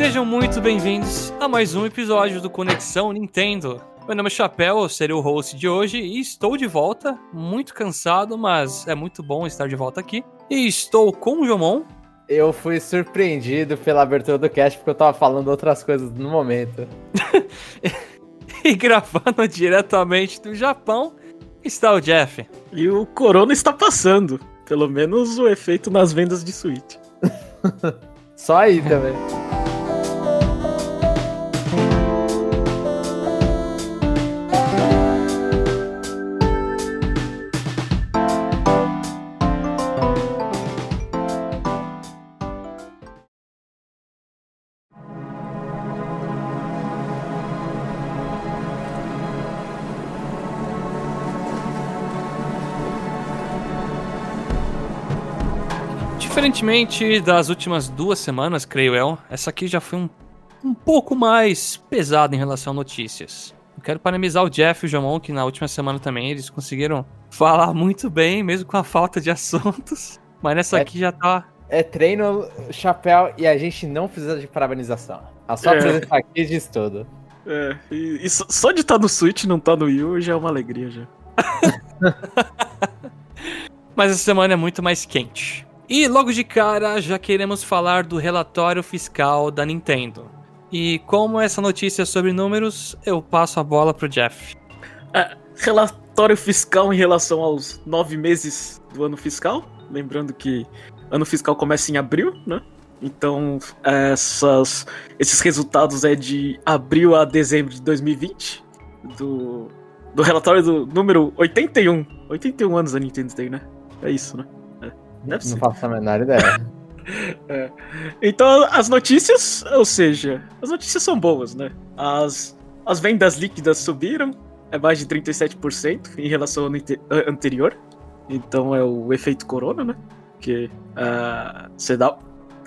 Sejam muito bem-vindos a mais um episódio do Conexão Nintendo. Meu nome é Chapéu, eu serei o host de hoje e estou de volta, muito cansado, mas é muito bom estar de volta aqui. E estou com o Jomon. Eu fui surpreendido pela abertura do cast porque eu tava falando outras coisas no momento. e gravando diretamente do Japão está o Jeff. E o Corona está passando. Pelo menos o efeito nas vendas de Switch. Só aí também. Diferentemente das últimas duas semanas, creio eu, essa aqui já foi um, um pouco mais pesada em relação a notícias. Eu quero parabenizar o Jeff e o Jamon, que na última semana também eles conseguiram falar muito bem, mesmo com a falta de assuntos. Mas nessa é, aqui já tá. É treino, chapéu e a gente não precisa de parabenização. A sua é. presença aqui diz tudo. É, e, e só de estar tá no Switch e não estar tá no Wii U já é uma alegria já. Mas essa semana é muito mais quente. E logo de cara já queremos falar do relatório fiscal da Nintendo. E como essa notícia é sobre números, eu passo a bola pro Jeff. É, relatório fiscal em relação aos nove meses do ano fiscal. Lembrando que ano fiscal começa em abril, né? Então, essas, esses resultados é de abril a dezembro de 2020. Do, do relatório do número 81. 81 anos a Nintendo tem, né? É isso, né? Deve não ser. faço a menor ideia. é. Então, as notícias, ou seja, as notícias são boas, né? As, as vendas líquidas subiram, é mais de 37% em relação ao anterior. Então é o efeito corona, né? Que você uh, dá,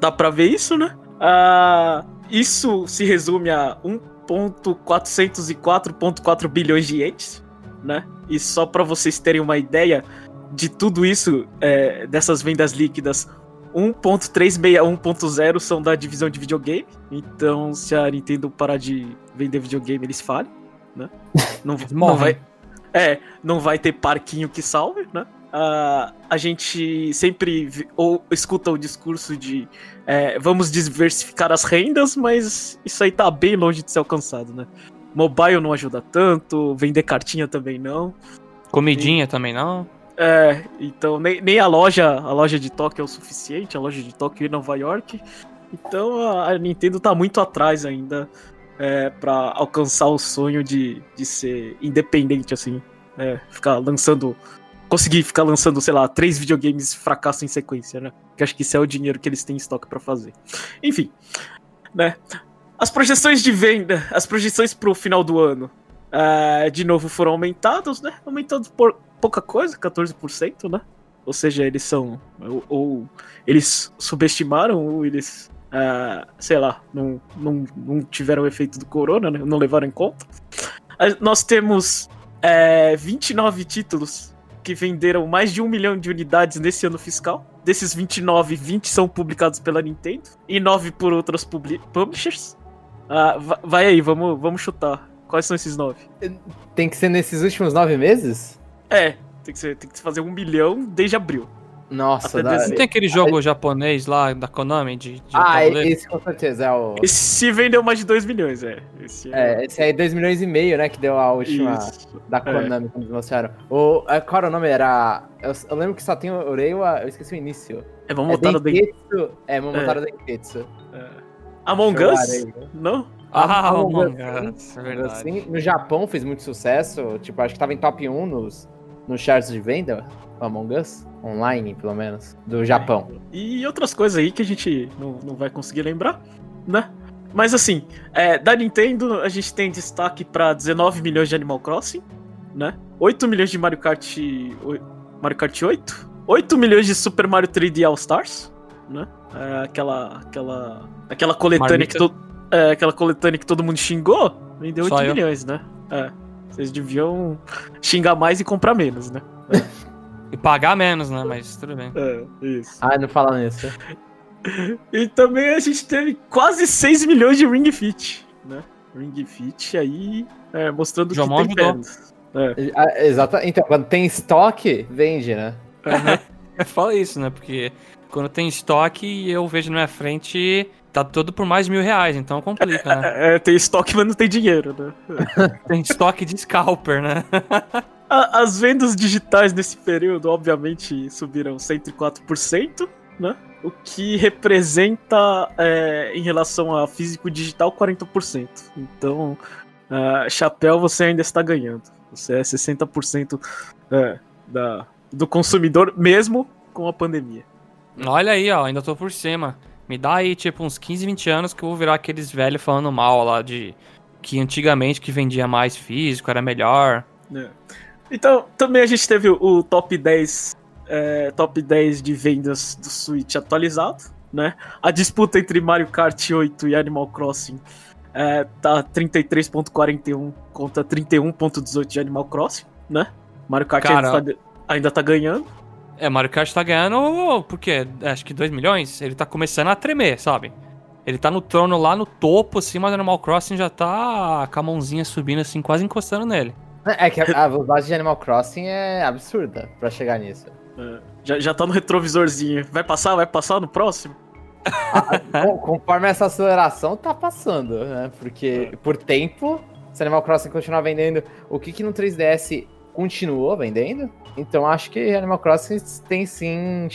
dá pra ver isso, né? Uh, isso se resume a 1.404.4 bilhões de ienes, né? E só para vocês terem uma ideia, de tudo isso, é, dessas vendas líquidas, 1.361.0 são da divisão de videogame. Então, se a Nintendo parar de vender videogame, eles falham, né? Não, não vai. É, não vai ter parquinho que salve, né? Uh, a gente sempre ou escuta o discurso de é, vamos diversificar as rendas, mas isso aí tá bem longe de ser alcançado, né? Mobile não ajuda tanto, vender cartinha também não. Comidinha e... também não. É, então nem, nem a loja, a loja de Tóquio é o suficiente, a loja de Tóquio e Nova York. Então a, a Nintendo tá muito atrás ainda é, para alcançar o sonho de, de ser independente, assim. É, ficar lançando. Conseguir ficar lançando, sei lá, três videogames fracasso em sequência, né? Que acho que isso é o dinheiro que eles têm em estoque para fazer. Enfim, né? As projeções de venda, as projeções pro final do ano, uh, de novo foram aumentadas, né? Aumentando por pouca coisa, 14%, né? Ou seja, eles são. Ou, ou eles subestimaram, ou eles. Uh, sei lá, não, não, não tiveram o efeito do corona, né? Não levaram em conta. Uh, nós temos é, 29 títulos que venderam mais de um milhão de unidades nesse ano fiscal. Desses 29, 20 são publicados pela Nintendo e 9 por outras publishers. Uh, vai aí, vamos, vamos chutar. Quais são esses 9? Tem que ser nesses últimos 9 meses? É, tem que, ser, tem que fazer um milhão desde abril. Nossa, dá... Não tem aquele jogo japonês lá da Konami de, de Ah, tabuleiro? esse com certeza é o. Esse vendeu mais de 2 milhões, é. Esse é, é esse aí 2 milhões e meio, né? Que deu a última Isso. da é. Konami, é. quando eles mostraram. O, é, qual era o nome? Era. Eu, eu lembro que só tem o Reiwa, eu esqueci o início. É, vamos botar no Denketsu. É, vamos botar no Denketsu. É. Among Us? Não? Ah, Among Us, é verdade. Assim, no Japão fez muito sucesso, tipo, acho que tava em top 1 nos no charts de venda, Among Us, online pelo menos, do Japão. E outras coisas aí que a gente não, não vai conseguir lembrar, né? Mas assim, é, da Nintendo a gente tem destaque para 19 milhões de Animal Crossing, né? 8 milhões de Mario Kart, Mario Kart 8, 8 milhões de Super Mario 3D All Stars, né? É, aquela, aquela, aquela coletânea que todo, é, aquela coletânea que todo mundo xingou, vendeu 8 milhões, né? É. Vocês deviam xingar mais e comprar menos, né? e pagar menos, né? Mas tudo bem. É, isso. Ah, não fala nisso. E também a gente teve quase 6 milhões de Ring Fit, né? Ring Fit aí é, mostrando Jomon que tem pernas. É. Ah, Exato. Então, quando tem estoque, vende, né? Fala isso, né? Porque quando tem estoque eu vejo na minha frente, tá tudo por mais de mil reais, então complica, né? É, tem estoque, mas não tem dinheiro, né? Tem estoque de scalper, né? As vendas digitais nesse período, obviamente, subiram 104%, né? O que representa, é, em relação a físico digital, 40%. Então, ah, chapéu você ainda está ganhando. Você é 60% é, da, do consumidor, mesmo com a pandemia. Olha aí, ó, ainda tô por cima. Me dá aí, tipo, uns 15, 20 anos que eu vou virar aqueles velhos falando mal lá de que antigamente que vendia mais físico era melhor. É. Então, também a gente teve o, top 10 é, top 10 de vendas do Switch atualizado, né? A disputa entre Mario Kart 8 e Animal Crossing é, tá 33.41 contra 31.18 de Animal Crossing, né? Mario Kart ainda, tá, ainda tá ganhando. É, Mario Kart tá ganhando, porque acho que 2 milhões, ele tá começando a tremer, sabe? Ele tá no trono lá no topo, assim, mas o Animal Crossing já tá com a mãozinha subindo, assim, quase encostando nele. É que a, a velocidade de Animal Crossing é absurda pra chegar nisso. É, já, já tá no retrovisorzinho. Vai passar? Vai passar no próximo? Com- Conforme essa aceleração tá passando, né? Porque por tempo, se Animal Crossing continuar vendendo, o que que no 3DS continuou vendendo? Então acho que Animal Crossing tem sim.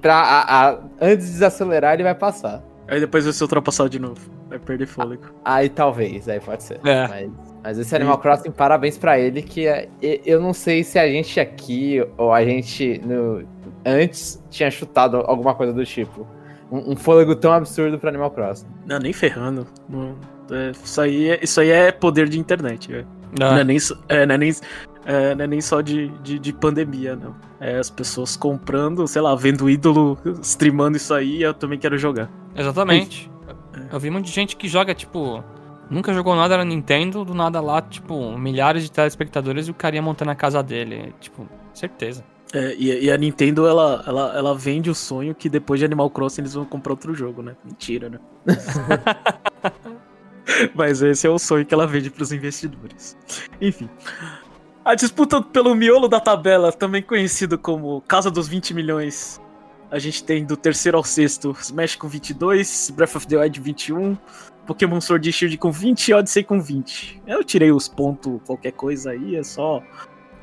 Pra, a- a- antes de desacelerar, ele vai passar. Aí depois vai ser ultrapassado de novo. Vai perder fôlego. Aí talvez, aí pode ser. É. Mas, mas esse Animal Crossing, parabéns pra ele, que é- eu não sei se a gente aqui ou a gente no, antes tinha chutado alguma coisa do tipo. Um, um fôlego tão absurdo pra Animal Crossing. Não, nem ferrando. Não- é, isso, aí é, isso aí é poder de internet, velho. Não, é nem, só- é, não, é nem, é, não é nem só de, de, de pandemia, não. É as pessoas comprando, sei lá, vendo o ídolo streamando isso aí, eu também quero jogar. Exatamente. Eu vi um monte de gente que joga, tipo, nunca jogou nada na Nintendo, do nada lá, tipo, milhares de telespectadores e o carinha montando a casa dele. Tipo, certeza. É, e, e a Nintendo, ela, ela, ela vende o sonho que depois de Animal Crossing eles vão comprar outro jogo, né? Mentira, né? Mas esse é o sonho que ela vende pros investidores. Enfim. A disputa pelo miolo da tabela, também conhecido como Casa dos 20 milhões. A gente tem do terceiro ao sexto Smash com 22, Breath of the Wild 21, Pokémon Sword and Shield com 20 e Odyssey com 20. Eu tirei os pontos, qualquer coisa aí, é só.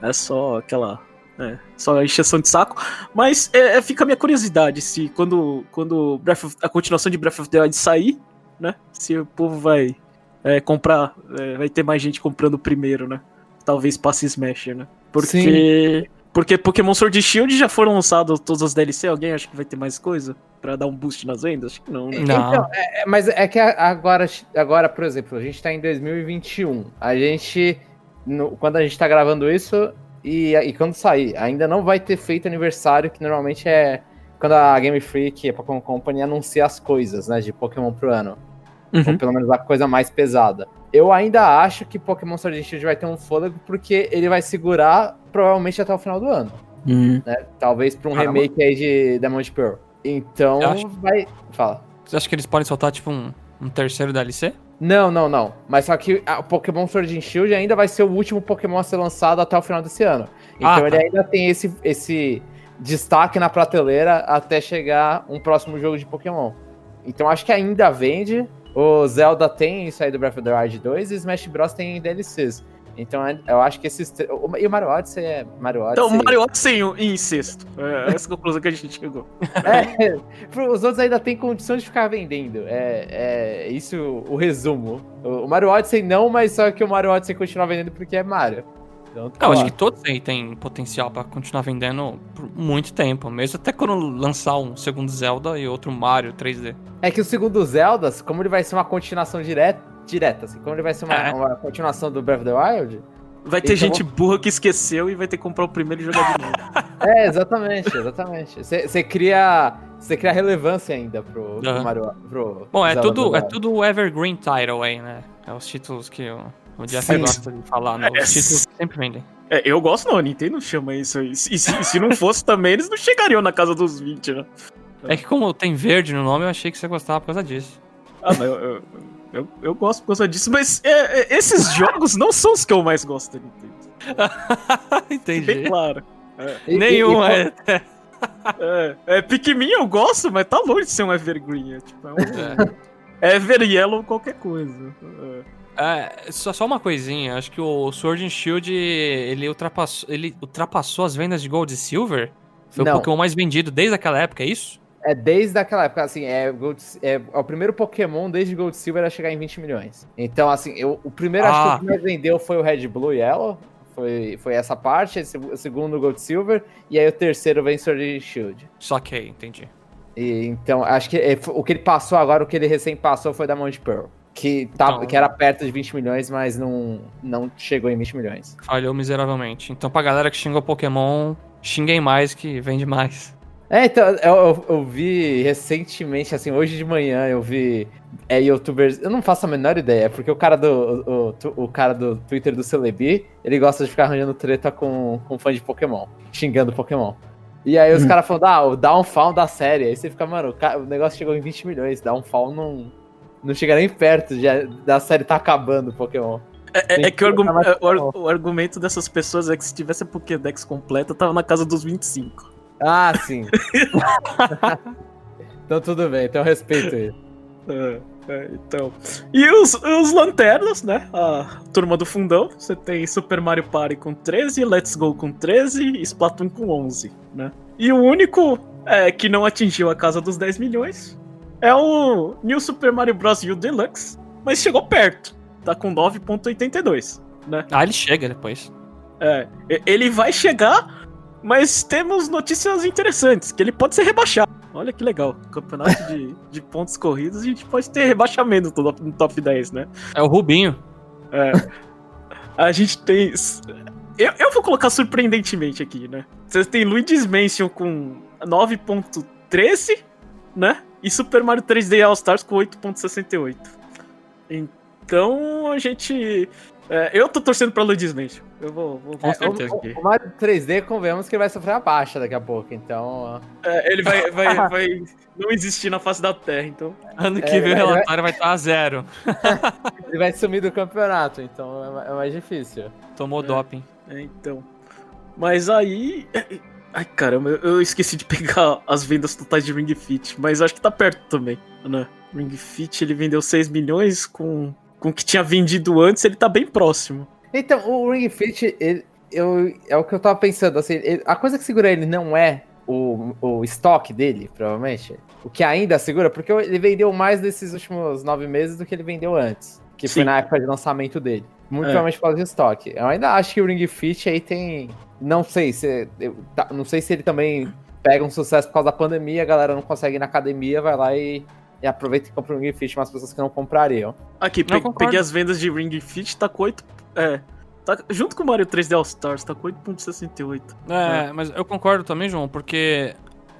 É só aquela. É, só encheção de saco. Mas é, é, fica a minha curiosidade se quando, quando Breath of- a continuação de Breath of the Wild sair, né? Se o povo vai é, comprar, é, vai ter mais gente comprando o primeiro, né? Talvez passe Smash, né? Porque. Porque Pokémon Sword e Shield já foram lançados todas as DLC, alguém acha que vai ter mais coisa? Pra dar um boost nas vendas? Acho que não, né? Não. Então, é- é- mas é que agora, agora, por exemplo, a gente tá em 2021. A gente. no- quando a gente tá gravando isso e, e quando sair, ainda não vai ter feito aniversário, que normalmente é quando a Game Freak e a Pokémon Company anuncia as coisas, né, de Pokémon pro ano. Uhum. Ou pelo menos a coisa mais pesada. Eu ainda acho que Pokémon Sword and Shield vai ter um fôlego porque ele vai segurar provavelmente até o final do ano, Hum. né? Talvez pra um Caramba. remake aí de Diamond Pearl. Então acho- vai. Fala. Você acha que eles podem soltar, tipo, um, um terceiro DLC? Não, não, não. Mas só que o Pokémon Sword and Shield ainda vai ser o último Pokémon a ser lançado até o final desse ano. Então Ah, ele tá. ainda tem esse, esse destaque na prateleira até chegar um próximo jogo de Pokémon. Então acho que ainda vende. O Zelda tem isso aí do Breath of the Wild 2 e Smash Bros tem DLCs. Então é- eu acho que esses. E o Mario Odyssey é. Mario Odyssey. Então, Mario Odyssey em, sexto. É essa a conclusão que a gente chegou. É, os outros ainda tem condição de ficar vendendo. É, é isso o resumo. O o Mario Odyssey não, mas só que o Mario Odyssey continua vendendo porque é Mario. Então, tá Eu acho que todos aí têm potencial pra continuar vendendo por muito tempo. Mesmo até quando lançar um segundo Zelda e outro Mario 3D. É que o segundo Zelda, como ele vai ser uma continuação direta, direta assim, como ele vai ser uma, É. uma continuação do Breath of the Wild. Vai ter Então- gente burra que esqueceu e vai ter que comprar o primeiro e jogar de novo. É, exatamente, exatamente. Você cria. Você cria relevância ainda pro, pro Aham. Mario. Pro Bom, é tudo, é tudo Evergreen Title aí, né? É os títulos que o, o Jeff Sim. gosta de falar, né? É, Os títulos que sempre vendem. É, eu gosto não, a Nintendo chama isso aí. E se, se não fosse também, eles não chegariam na casa dos 20, né? É que como tem verde no nome, eu achei que você gostava por causa disso. Ah, mas eu, eu, eu, eu gosto por causa disso, mas é, é, esses jogos não são os que eu mais gosto da Nintendo. Entendi. Bem claro. E- Nenhum e- é. É, é Pikmin eu gosto, mas tá longe de ser um Evergreen. É, tipo, é um Ever Yellow qualquer coisa. É. É, só, só uma coisinha, acho que o Sword and Shield ele ultrapassou, ele ultrapassou as vendas de Gold e Silver. Foi Não. o Pokémon mais vendido desde aquela época, é isso? É desde aquela época, assim, é, Gold- é, é o primeiro Pokémon desde Gold e Silver a chegar em 20 milhões. Então, assim, eu, o primeiro acho Ah. que o que mais vendeu foi o Red Blue e Yellow. Foi, foi essa parte, esse- o segundo Gold e Silver, e aí o terceiro vem Sword and Shield. Só que aí, entendi. E, então, acho que é, o que ele passou agora, o que ele recém passou foi da de Pearl. Que, tava, Então- que era perto de 20 milhões, mas não, não chegou em 20 milhões. Falhou miseravelmente. Então, pra galera que xingou Pokémon, xinguem mais que vende mais. É, então, eu, eu- eu vi recentemente, assim, hoje de manhã, eu vi é, youtubers. Eu não faço a menor ideia, porque o cara do, o, o- o cara do Twitter do Celebi, ele gosta de ficar arranjando treta com, com fã de Pokémon, xingando Pokémon. E aí os Hum. caras falando, ah, o downfall da série. Aí você fica, mano, o, ca- o negócio chegou em 20 milhões, downfall não, não chega nem perto de, da série tá acabando Pokémon. É, é que o, que argu- botar mais é, o o argumento dessas pessoas é que se tivesse a Pokédex completa, tava na casa dos 25. Ah, sim. então tudo bem, então respeito ele. É, é, então. E os, os lanternas, né? A turma do fundão. Você tem Super Mario Party com 13, Let's Go com 13 e Splatoon com 11, né? E o único é, que não atingiu a casa dos 10 milhões é o New Super Mario Bros. U Deluxe, mas chegou perto. Tá com 9.82, né? Ah, ele chega depois. É, ele vai chegar, mas temos notícias interessantes, que ele pode ser rebaixado. Olha que legal, campeonato de, de pontos corridos, a gente pode ter rebaixamento no top, no top 10, né? É o Rubinho. É. A gente tem. Eu, eu vou colocar surpreendentemente aqui, né? Você tem Luigi's Mansion com 9.13, né? E Super Mario 3D All Stars com 8.68. Então a gente. é, eu tô torcendo pra Luigi's Mansion. Eu vou, vou, vou É, certeza o, aqui. o, o Mario 3D, convenhamos que ele vai sofrer a baixa daqui a pouco, então. É, ele vai, vai, vai não existir na face da Terra, então. Ano É, que vem o relatório vai estar a zero. Ele vai sumir do campeonato, então é é mais difícil. Tomou É. doping. É, então. Mas aí. Ai caramba, eu- esqueci de pegar as vendas totais de Ring Fit, mas acho que tá perto também, né? Ring Fit ele vendeu 6 milhões com, com o que tinha vendido antes, ele tá bem próximo. Então, o Ring Fit, ele- eu, é o que eu tava pensando, assim, ele- a coisa que segura ele não é o, o estoque dele, provavelmente. O que ainda segura, porque ele vendeu mais nesses últimos nove meses do que ele vendeu antes. Que foi Sim. na época de lançamento dele. Muito É. provavelmente por causa de estoque. Eu ainda acho que o Ring Fit aí tem. Não sei se. eu- tá- não sei se ele também pega um sucesso por causa da pandemia, a galera não consegue ir na academia, vai lá e, e aproveita e compra o Ring Fit, mas pessoas que não comprariam. Aqui, Não, pe- peguei as vendas de Ring Fit, tá com 8. É. Tá, junto com o Mario 3D All Stars, tá com 8.68. É, mas eu concordo também, João, porque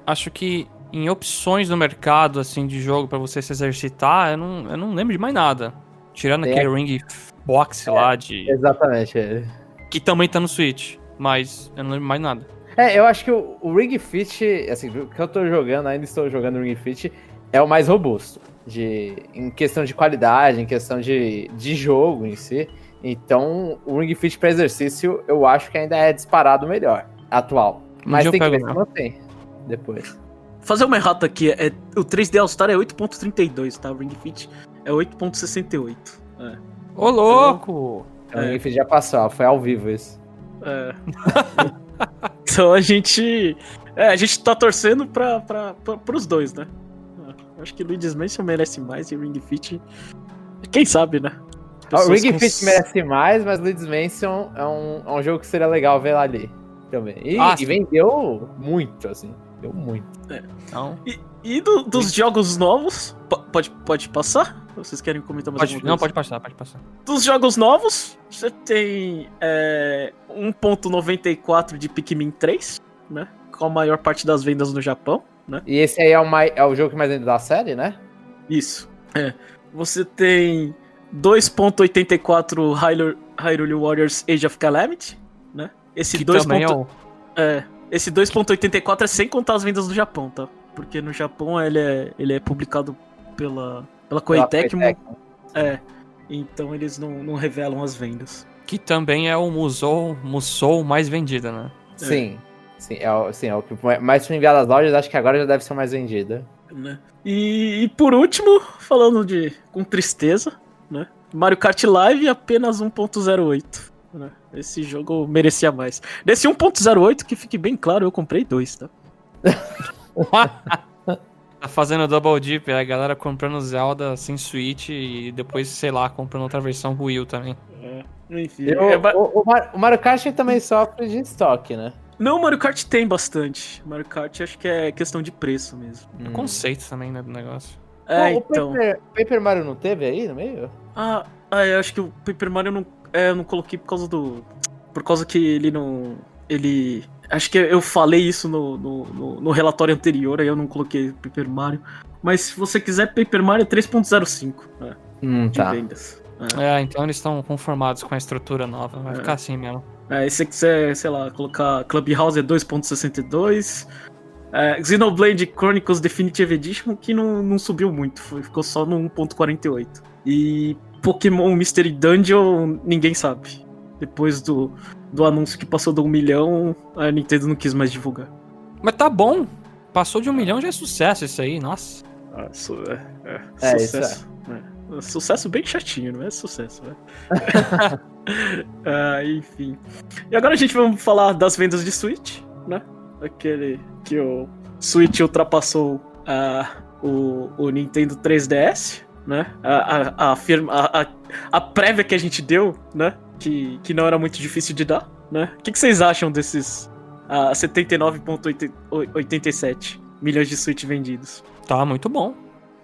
acho que em opções no mercado, assim, de jogo pra você se exercitar, eu não, eu não lembro de mais nada. Tirando É. aquele Ring Box lá, de, Exatamente. é. que também tá no Switch. Mas eu não lembro mais nada. É, eu acho que o, o Ring Fit, assim, o que eu tô jogando, ainda estou jogando o Ring Fit, é o mais robusto. De, em questão de qualidade, em questão de, de jogo em si. Então, o Ring Fit para exercício, eu acho que ainda é disparado melhor, atual. Um Mas eu tem que ver se mantém depois. Fazer uma errata aqui, é, o 3D All Star é 8.32, tá? O Ring Fit é 8.68. É. Ô, louco! O É. Ring Fit já passou, foi ao vivo isso. É. então a gente. É, a gente tá torcendo pra, pra, pra, pros dois, né? É, Acho que Luigi's Mansion merece mais e o Ring Fit. Quem sabe, né? O Ring com- Fit merece mais, mas Luigi's Mansion é um, é um jogo que seria legal ver lá ali também. E, Ah, e vendeu muito, assim. Deu muito. Não, E, e do- dos jogos novos. po- Pode, pode passar? Vocês querem comentar mais pode, alguma não, coisa? pode passar, pode passar. Dos jogos novos, você tem é, 1.94 de Pikmin 3, né? Com a maior parte das vendas no Japão, né? E esse aí é o, mai- é o jogo que mais vende da série, né? Isso. É. Você tem 2.84 Hyrule, Hyrule Warriors Age of Calamity, né? Esse Que 2. também é ponto- o... é, esse 2.84 é sem contar as vendas do Japão, tá? Porque no Japão ele é, ele é publicado pela, pela Koei Tecmo. Koei É. Então eles não, não revelam as vendas. Que também é o Musou, Musou mais vendida, né? Sim. Sim, é o, sim, é o que mais foi enviado às lojas, acho que agora já deve ser mais vendida. né? E, e por último, falando de com tristeza, né? Mario Kart Live apenas 1.08. Né? Esse jogo merecia mais. Nesse 1.08, que fique bem claro, eu comprei dois, tá? Tá fazendo double dip, a galera comprando Zelda sem Switch e depois, sei lá, comprando outra versão Wii U também. É, enfim. E o, é ba- o, o Mar- o Mario Kart também sofre de estoque, né? Não, Mario Kart tem bastante. Mario Kart acho que é questão de preço mesmo. É conceito também, né, do negócio. É, o então. Paper, Paper Mario não teve aí no meio? Ah, ah, eu acho que o Paper Mario eu não, é, eu não coloquei por causa do. Por causa que ele não. Ele. Acho que eu falei isso no, no, no- no relatório anterior, aí eu não coloquei Paper Mario. Mas se você quiser, Paper Mario é 3.05 né, Hum, de vendas. É. É, então eles estão conformados com a estrutura nova. Vai É. ficar assim mesmo. É, e se você quiser, sei lá, colocar Clubhouse é 2.62. É, Xenoblade Chronicles Definitive Edition, que não, não subiu muito, foi- ficou só no 1.48. E Pokémon Mystery Dungeon, ninguém sabe. Depois do, do anúncio que passou do 1 milhão, a Nintendo não quis mais divulgar. Mas tá bom. Passou de um milhão já é sucesso isso aí, nossa. Ah, su- é, é, É, sucesso. É. Sucesso bem chatinho, não é sucesso, né? ah, enfim. E agora a gente vai falar das vendas de Switch, né? Aquele que o Switch ultrapassou ah, o, o Nintendo 3DS, né? A, a, a, firma, a, a, a prévia que a gente deu, né? Que, que não era muito difícil de dar, né? O que, que vocês acham desses ah, 79,87 milhões de Switch vendidos? Tá muito bom.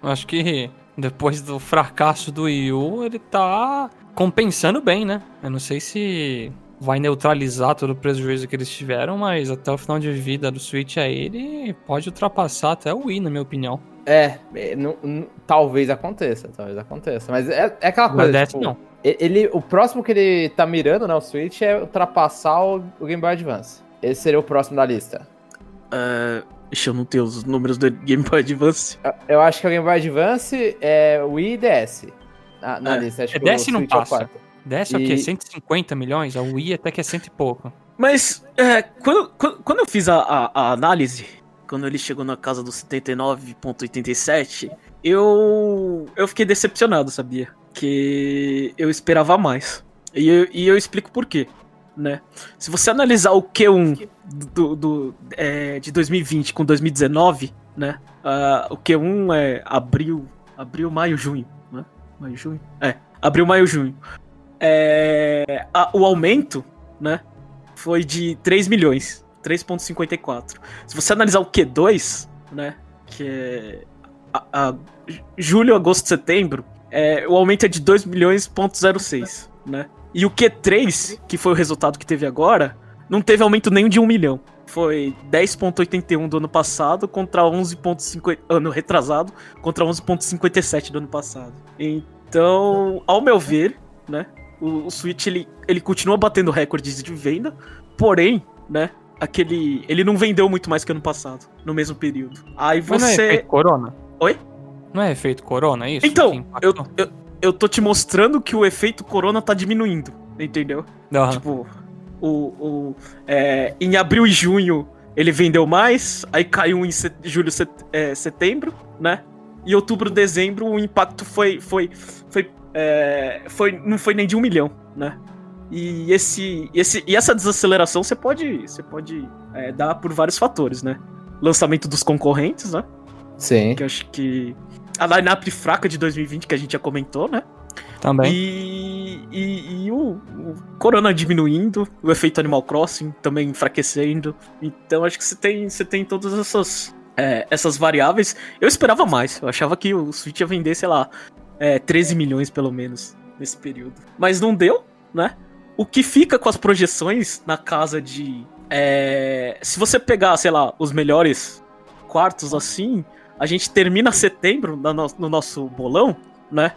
Eu Acho que depois do fracasso do Wii U, ele tá compensando bem, né? Eu não sei se vai neutralizar todo o prejuízo que eles tiveram, mas até o final de vida do Switch aí, ele pode ultrapassar até o Wii, na minha opinião. É, é, não- não- talvez aconteça, talvez aconteça. Mas é, é aquela coisa. Tipo, não. E- Ele, o próximo que ele tá mirando, né, o Switch, é ultrapassar o, o Game Boy Advance. Esse seria o próximo da lista. Uh, Ixi, eu não tenho os números do Game Boy Advance. Eu- acho que o Game Boy Advance é o Wii e DS. Na, na É, lista. Acho é que DS o não Switch é o passa. quarto. DS é o quê? E- 150 milhões? A Wii até que é cento e pouco. Mas, é, quando, quando, quando eu fiz a, a- a análise, quando ele chegou na casa dos 79,87, eu, eu fiquei decepcionado, sabia? Que eu esperava mais. E eu, e eu explico por quê. Né? Se você analisar o Q1 do, do- é, de 2020 com 2019, né? ah, o Q1 é abril, abril, maio, junho, né? Maio, junho? É, abril, maio, junho. É, a- o aumento, né? Foi de 3 milhões, 3.54. Se você analisar o Q2, né? Que é a, a- julho, agosto, setembro, é, o aumento é de 2 milhões, ponto 06, né? E o Q3, que foi o resultado que teve agora, não teve aumento nenhum de 1 milhão. Foi 10.81 do ano passado contra 11.50 ano retrasado contra 11.57 do ano passado. Então, ao meu ver, né, o, o Switch ele, ele continua batendo recordes de venda, porém, né, aquele ele não vendeu muito mais que ano passado, no mesmo período. Aí Mas não é você efeito Corona? Oi? Não é efeito Corona, é isso? que Então, eu, eu, eu tô te mostrando que o efeito corona tá diminuindo, entendeu? Aham. Tipo, o, o, é, em abril e junho ele vendeu mais, aí caiu em set- julho, set- é, setembro, né? E outubro, dezembro o impacto foi, foi, foi, é, foi, não foi nem de um milhão, né? E esse, esse, e essa desaceleração você pode, você pode é, dar por vários fatores, né? Lançamento dos concorrentes, né? Sim. Que eu acho que a lineup fraca de 2020 que a gente já comentou, né? Também. E, e, e o, o Corona diminuindo, o efeito Animal Crossing também enfraquecendo. Então acho que você tem, você tem todas essas, é, essas variáveis. Eu esperava mais, eu achava que o Switch ia vender, sei lá, é, 13 milhões pelo menos nesse período. Mas não deu, né? O que fica com as projeções na casa de. é, se você pegar, sei lá, os melhores quartos assim, a gente termina setembro no, no- no nosso bolão, né?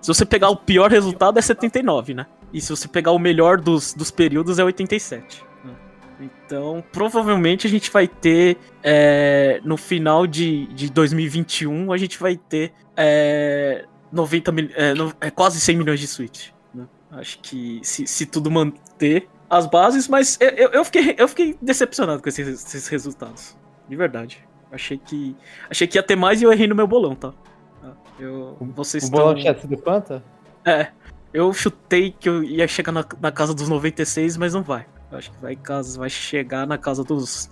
Se você pegar o pior resultado é 79, né? E se você pegar o melhor dos, dos períodos é 87. né? Então, provavelmente a gente vai ter é, no final de, de 2021 a gente vai ter é, 90 mil, é, no, é, quase 100 milhões de Switch. Né? Acho que se, se tudo manter as bases, mas eu, eu, eu, fiquei, eu fiquei decepcionado com esses, esses resultados. De verdade. Achei que. Achei que ia ter mais e eu errei no meu bolão, tá? Eu, vocês o bolão tinha sido quanto? É. Eu chutei que eu ia chegar na, na casa dos 96, mas não vai. Eu acho que vai, vai chegar na casa dos.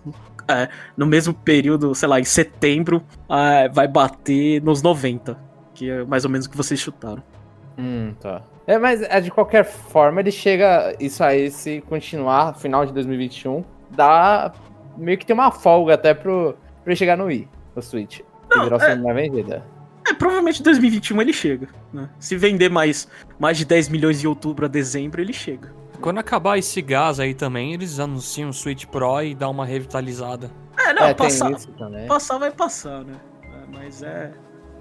É, no mesmo período, sei lá, em setembro, é, vai bater nos 90. Que é mais ou menos o que vocês chutaram. Hum, tá. É, mas é, de qualquer forma, ele chega. Isso aí, se continuar, final de 2021, dá. Meio que tem uma folga até pro, pra ele chegar no Wii, no Switch. Não, é... vendida. É, provavelmente em 2021 ele chega. Né? Se vender mais, mais de 10 milhões de outubro a dezembro, ele chega. Quando acabar esse gás aí também, eles anunciam o Switch Pro e dá uma revitalizada. É, não, é, passar, passar vai passar, né? É, mas é.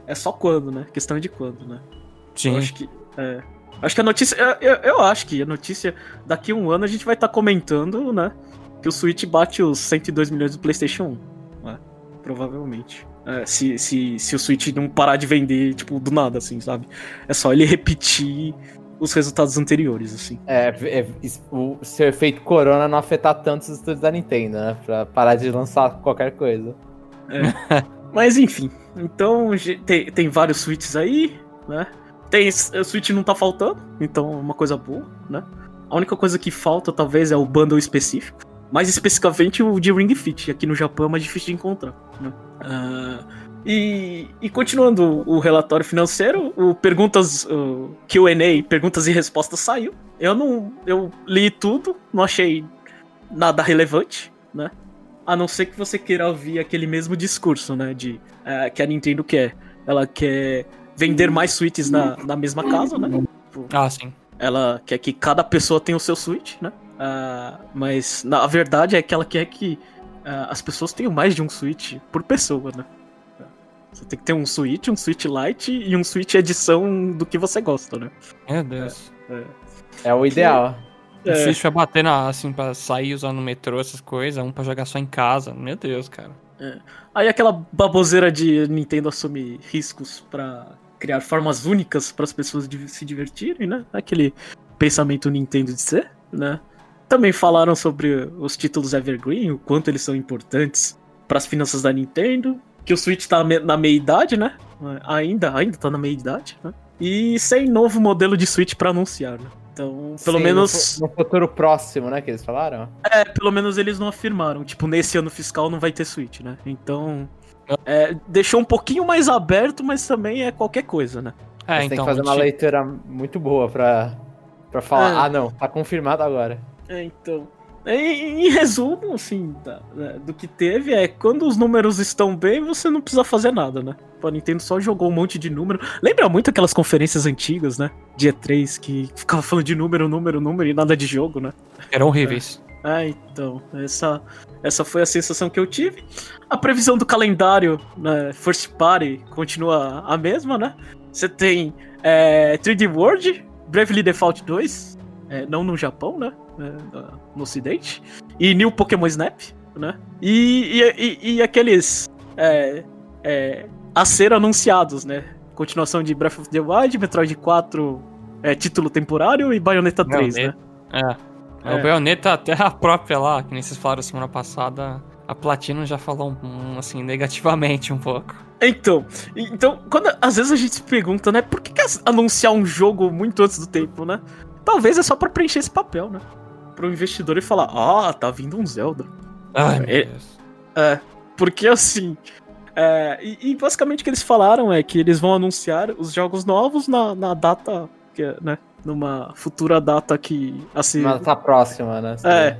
É só quando, né? Questão de quando, né? Sim. Eu acho que. É, acho que a notícia. Eu, eu, eu, acho que a notícia. Daqui a um ano a gente vai estar tá comentando, né? Que o Switch bate os 102 milhões do PlayStation 1. Provavelmente. É, se, se, se o Switch não parar de vender, tipo, do nada, assim, sabe? É só ele repetir os resultados anteriores, assim. É, é o seu efeito corona não afetar tanto os estudos da Nintendo, né? Pra parar de lançar qualquer coisa. É. Mas enfim, então tem, tem vários Switches aí, né? Tem, o Switch não tá faltando, então é uma coisa boa, né? A única coisa que falta, talvez, é o bundle específico. Mais especificamente o de Ring Fit, aqui no Japão é mais difícil de encontrar. Né? Uh, e, e, continuando o relatório financeiro, o perguntas o Q&A, perguntas e respostas saiu. Eu não, eu li tudo, não achei nada relevante, né? A não ser que você queira ouvir aquele mesmo discurso, né? De uh, que a Nintendo quer. Ela quer vender mais suítes na, na mesma casa, né? Ah, sim. Ela quer que cada pessoa tenha o seu suíte, né? Uh, mas na verdade é que ela quer que uh, as pessoas tenham mais de um Switch por pessoa, né? Você tem que ter um Switch, um Switch Lite e um Switch edição do que você gosta, né? Meu Deus. É, é. é o ideal. Que, é. Switch vai bater na, assim, pra sair usando no metrô, essas coisas, um pra jogar só em casa. Meu Deus, cara. É. Aí aquela baboseira de Nintendo assumir riscos para criar formas únicas para as pessoas se divertirem, né? Aquele pensamento Nintendo de ser, né? Também falaram sobre os títulos Evergreen, o quanto eles são importantes para as finanças da Nintendo, que o Switch tá na meia-idade, né? Ainda, ainda tá na meia-idade, né? E sem novo modelo de Switch para anunciar, né? Então, pelo Sim, menos. No, futuro próximo, né? Que eles falaram? É, pelo menos eles não afirmaram. Tipo, nesse ano fiscal não vai ter Switch, né? Então. É, deixou um pouquinho mais aberto, mas também é qualquer coisa, né? É, então, tem que então, fazer uma leitura muito boa pra, pra falar. É. Ah, não, tá confirmado agora. É, então. Em, em resumo, assim, da, do que teve, é quando os números estão bem, você não precisa fazer nada, né? A Nintendo só jogou um monte de número. Lembra muito aquelas conferências antigas, né? Dia 3, que ficava falando de número, número, número e nada de jogo, né? Eram horríveis. É, é então, essa, essa foi a sensação que eu tive. A previsão do calendário, né, First Party, continua a mesma, né? Você tem é, 3D World, Bravely Default 2, é, não no Japão, né? Né, no ocidente, e New Pokémon Snap, né? E, e, e, e aqueles é, é, a ser anunciados, né? Continuação de Breath of the Wild, Metroid 4, é, título temporário e Bayonetta 3, Bayonetta, né? É. é. O Bayonetta, até a própria lá, que nem vocês falaram semana passada, a Platino já falou um, assim, negativamente um pouco. Então, então, quando às vezes a gente se pergunta, né, por que, que anunciar um jogo muito antes do tempo, né? Talvez é só para preencher esse papel, né? Pro investidor e falar: Ah, tá vindo um Zelda. Ai, é, é, porque assim. É, e, e, basicamente o que eles falaram é que eles vão anunciar os jogos novos na, na data, que, né? Numa futura data que. Assim, Uma data próxima, né? É,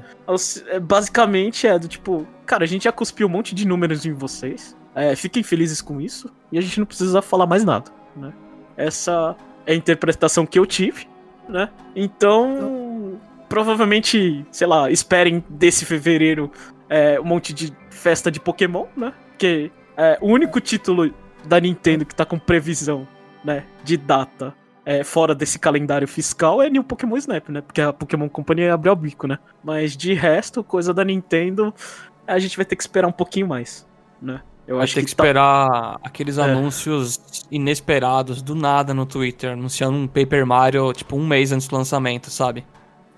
é. Basicamente é do tipo, cara, a gente já cuspiu um monte de números em vocês. É, fiquem felizes com isso. E a gente não precisa falar mais nada, né? Essa é a interpretação que eu tive, né? Então provavelmente, sei lá, esperem desse fevereiro é, um monte de festa de Pokémon, né? Que é o único título da Nintendo que tá com previsão, né, de data é, fora desse calendário fiscal é New Pokémon Snap, né? Porque a Pokémon Company abriu o bico, né? Mas de resto, coisa da Nintendo, a gente vai ter que esperar um pouquinho mais, né? Eu vai acho ter que, que tá esperar aqueles é. anúncios inesperados do nada no Twitter, anunciando um Paper Mario, tipo, um mês antes do lançamento, sabe?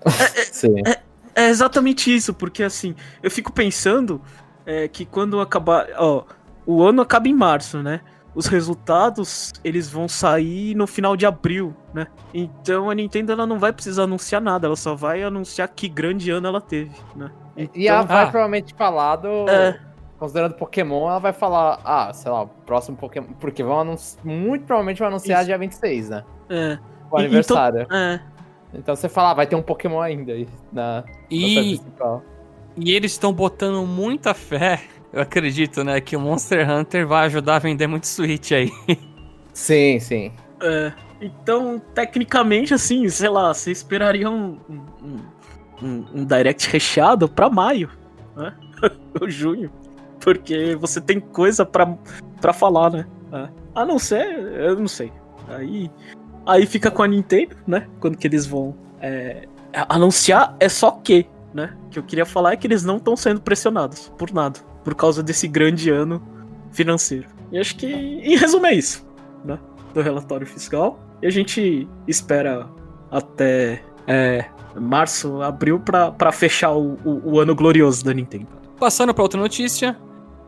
É, é Sim. É, é, exatamente isso, porque assim, eu fico pensando é, que quando acabar. Ó, o ano acaba em março, né? os resultados eles vão sair no final de abril, né? Então a Nintendo ela não vai precisar anunciar nada, ela só vai anunciar que grande ano ela teve, né? Então, e ela vai ah, provavelmente falar do. É. Considerando Pokémon, ela vai falar, ah, sei lá, o próximo Pokémon. Porque vão anunciar. Muito provavelmente vai anunciar Isso. dia 26, né? É. O aniversário. Então, é. Então você fala, ah, vai ter um Pokémon ainda aí na. E, e eles estão botando muita fé eu acredito, né, que o Monster Hunter vai ajudar a vender muito Switch aí. Sim, sim. É, então, tecnicamente, assim, sei lá, você esperaria um, um, um, um direct recheado pra maio, né? Ou junho. Porque você tem coisa pra, pra falar, né? É. A não ser, eu não sei. Aí, aí fica com a Nintendo, né? Quando que eles vão é, anunciar, é só que, né? O que eu queria falar é que eles não estão sendo pressionados por nada por causa desse grande ano financeiro. E acho que, em resumo, é isso, né? Do relatório fiscal. E a gente espera até é, março, abril, para fechar o, o, o ano glorioso da Nintendo. Passando para outra notícia,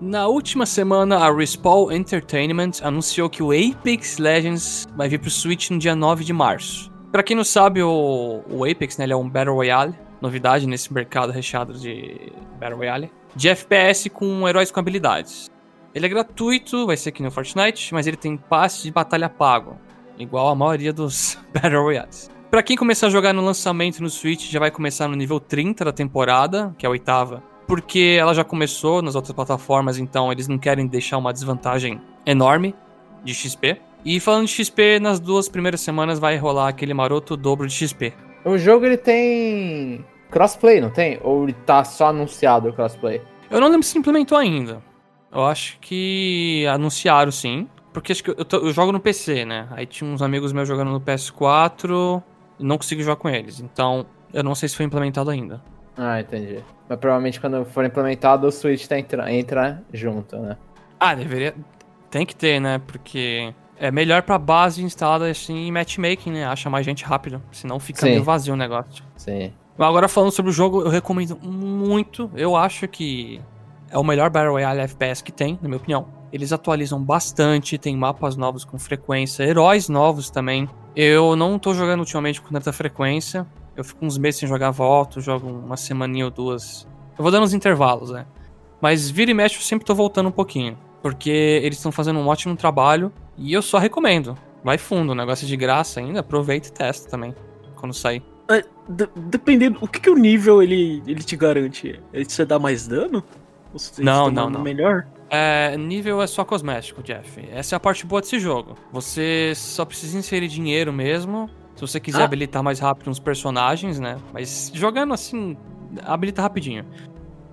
na última semana, a Respawn Entertainment anunciou que o Apex Legends vai vir pro Switch no dia 9 de março. Para quem não sabe, o, o Apex né, é um Battle Royale, novidade nesse mercado recheado de Battle Royale de FPS com heróis com habilidades. Ele é gratuito, vai ser aqui no Fortnite, mas ele tem passe de batalha pago, igual a maioria dos Battle Royales. Para quem começar a jogar no lançamento no Switch, já vai começar no nível 30 da temporada, que é a oitava, porque ela já começou nas outras plataformas, então eles não querem deixar uma desvantagem enorme de XP. E falando de XP, nas duas primeiras semanas vai rolar aquele maroto dobro de XP. O jogo ele tem crossplay, não tem? Ou ele tá só anunciado o crossplay? Eu não lembro se implementou ainda. Eu acho que anunciaram sim. Porque acho que eu, eu, jogo no PC, né? Aí tinha uns amigos meus jogando no PS4 e não consegui jogar com eles. Então, eu não sei se foi implementado ainda. Ah, entendi. Mas provavelmente quando for implementado, o Switch tá entra, entra junto, né? Ah, deveria. Tem que ter, né? Porque é melhor pra base instalada assim em matchmaking, né? Acha mais gente rápido. Senão fica Sim. meio vazio o negócio. Sim. Agora falando sobre o jogo, eu recomendo muito. Eu acho que é o melhor Battle Royale FPS que tem, na minha opinião. Eles atualizam bastante, tem mapas novos com frequência, heróis novos também. Eu não tô jogando ultimamente com tanta frequência. Eu fico uns meses sem jogar, volto, jogo uma semaninha ou duas. Eu vou dando uns intervalos, né? Mas vira e mexe eu sempre tô voltando um pouquinho. Porque eles estão fazendo um ótimo trabalho e eu só recomendo. Vai fundo, negócio de graça ainda, aproveita e testa também quando sair. É, dependendo, o que, que o nível ele, ele te garante? Ele você dá mais dano? Ou você não, não, não. Melhor? É, nível é só cosmético, Jeff. Essa é a parte boa desse jogo. Você só precisa inserir dinheiro mesmo. Se você quiser ah. habilitar mais rápido uns personagens, né? Mas jogando assim, habilita rapidinho.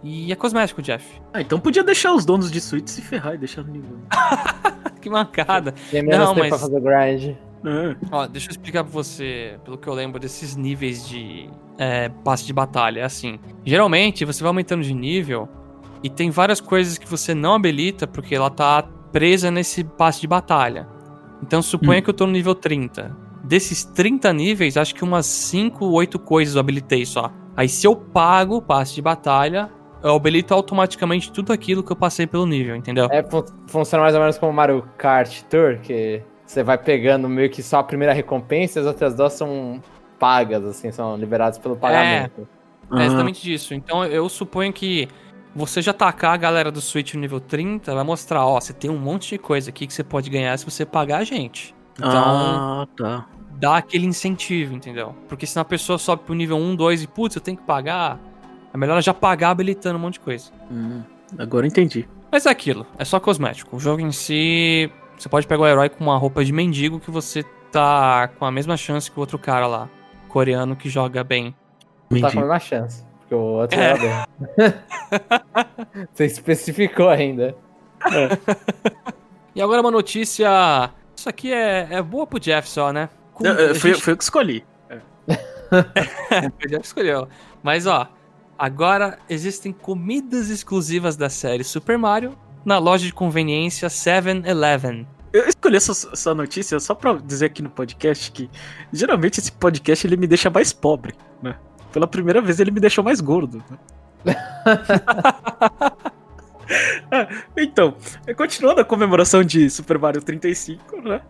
E é cosmético, Jeff. Ah, então podia deixar os donos de suíte se ferrar e deixar no nível. que mancada. Tem menos não, tempo mas... pra fazer grind. É. Ó, deixa eu explicar pra você, pelo que eu lembro desses níveis de é, passe de batalha. É assim, geralmente você vai aumentando de nível e tem várias coisas que você não habilita porque ela tá presa nesse passe de batalha. Então suponha hum. que eu tô no nível 30. Desses 30 níveis, acho que umas 5, 8 coisas eu habilitei só. Aí se eu pago o passe de batalha, eu habilito automaticamente tudo aquilo que eu passei pelo nível, entendeu? É, funciona mais ou menos como Mario Kart Tour, que você vai pegando meio que só a primeira recompensa e as outras duas são pagas, assim, são liberadas pelo pagamento. É, é exatamente disso. Então eu suponho que você já tacar a galera do Switch no nível 30, vai mostrar, ó, você tem um monte de coisa aqui que você pode ganhar se você pagar a gente. Então, ah, tá. dá aquele incentivo, entendeu? Porque senão a pessoa sobe pro nível 1, 2 e, putz, eu tenho que pagar. É melhor já pagar habilitando um monte de coisa. Hum, agora entendi. Mas é aquilo, é só cosmético. O jogo em si você pode pegar o herói com uma roupa de mendigo que você tá com a mesma chance que o outro cara lá, coreano que joga bem. Mendigo. Tá com a mesma chance, porque o outro é. bem. você especificou ainda. É. e agora uma notícia. Isso aqui é, é boa pro Jeff só, né? com- Eu- Foi, gente- foi eu que escolhi. Foi o Jeff que escolheu. Mas ó, agora existem comidas exclusivas da série Super Mario na loja de conveniência 7-Eleven. Eu escolhi essa, essa notícia só pra dizer aqui no podcast que geralmente esse podcast ele me deixa mais pobre, né? Pela primeira vez ele me deixou mais gordo. Né? É, então, continuando a comemoração de Super Mario 35, né?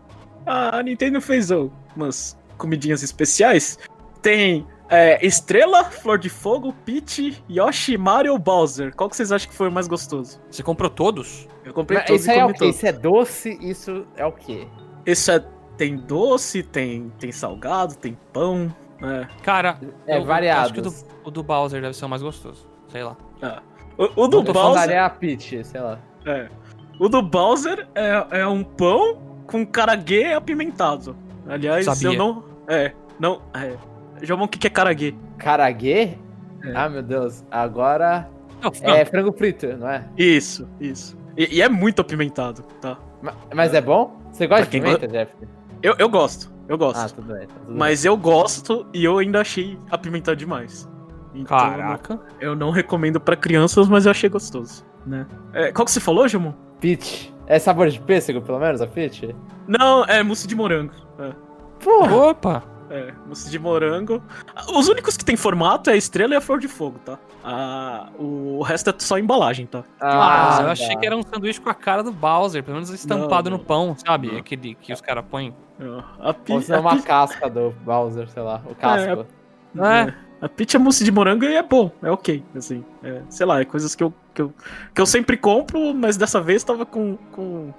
A Nintendo fez umas comidinhas especiais. Tem é, Estrela, Flor de Fogo, Peach, Yoshi, Mario, Bowser. Qual que vocês acham que foi o mais gostoso? Você comprou todos? Eu comprei Mas todos isso e é o comi quê? todos. Isso é doce, isso é o quê? Isso é. Tem doce, tem, tem salgado, tem pão. É. Cara, É eu- eu variado. acho que o do, o do Bowser deve ser o mais gostoso. Sei lá. O, o do Não falando Bowser. Daria a Peach, sei lá. É. O do Bowser é, é um pão com caraguê apimentado. Aliás, Sabia. eu não. É. Não. É. Jomon, o que, que é caraguê? Caraguê? É. Ah, meu Deus. Agora Não, é frango frito, não é? Isso, isso. E, e é muito apimentado, tá? Ma- Mas é bom? Você gosta de pimenta, Jeff? Eu, eu gosto, eu gosto. Ah, tudo bem. tá tudo mas eu gosto e eu ainda achei apimentado demais. Então, Caraca. Eu não recomendo pra crianças, mas eu achei gostoso, né? É, qual que você falou, Jomon? bem. Peach. É sabor de pêssego, pelo menos, a Peach? Não, é mousse de morango. É. Porra! Opa! É, mousse de morango. Os únicos que tem formato é a estrela e a flor de fogo, tá? Ah, o resto é só embalagem, tá? Ah, eu tá. achei que era um sanduíche com a cara do Bowser, pelo menos estampado Não, no pão, sabe? Não. Aquele que os caras põem. A, pi, Ou se não a, uma pi- casca do Bowser, sei lá. O casco. É. é, a peach é mousse de morango e é bom, é ok, assim. É, sei lá, é coisas que eu, que, eu, que eu sempre compro, mas dessa vez tava com, com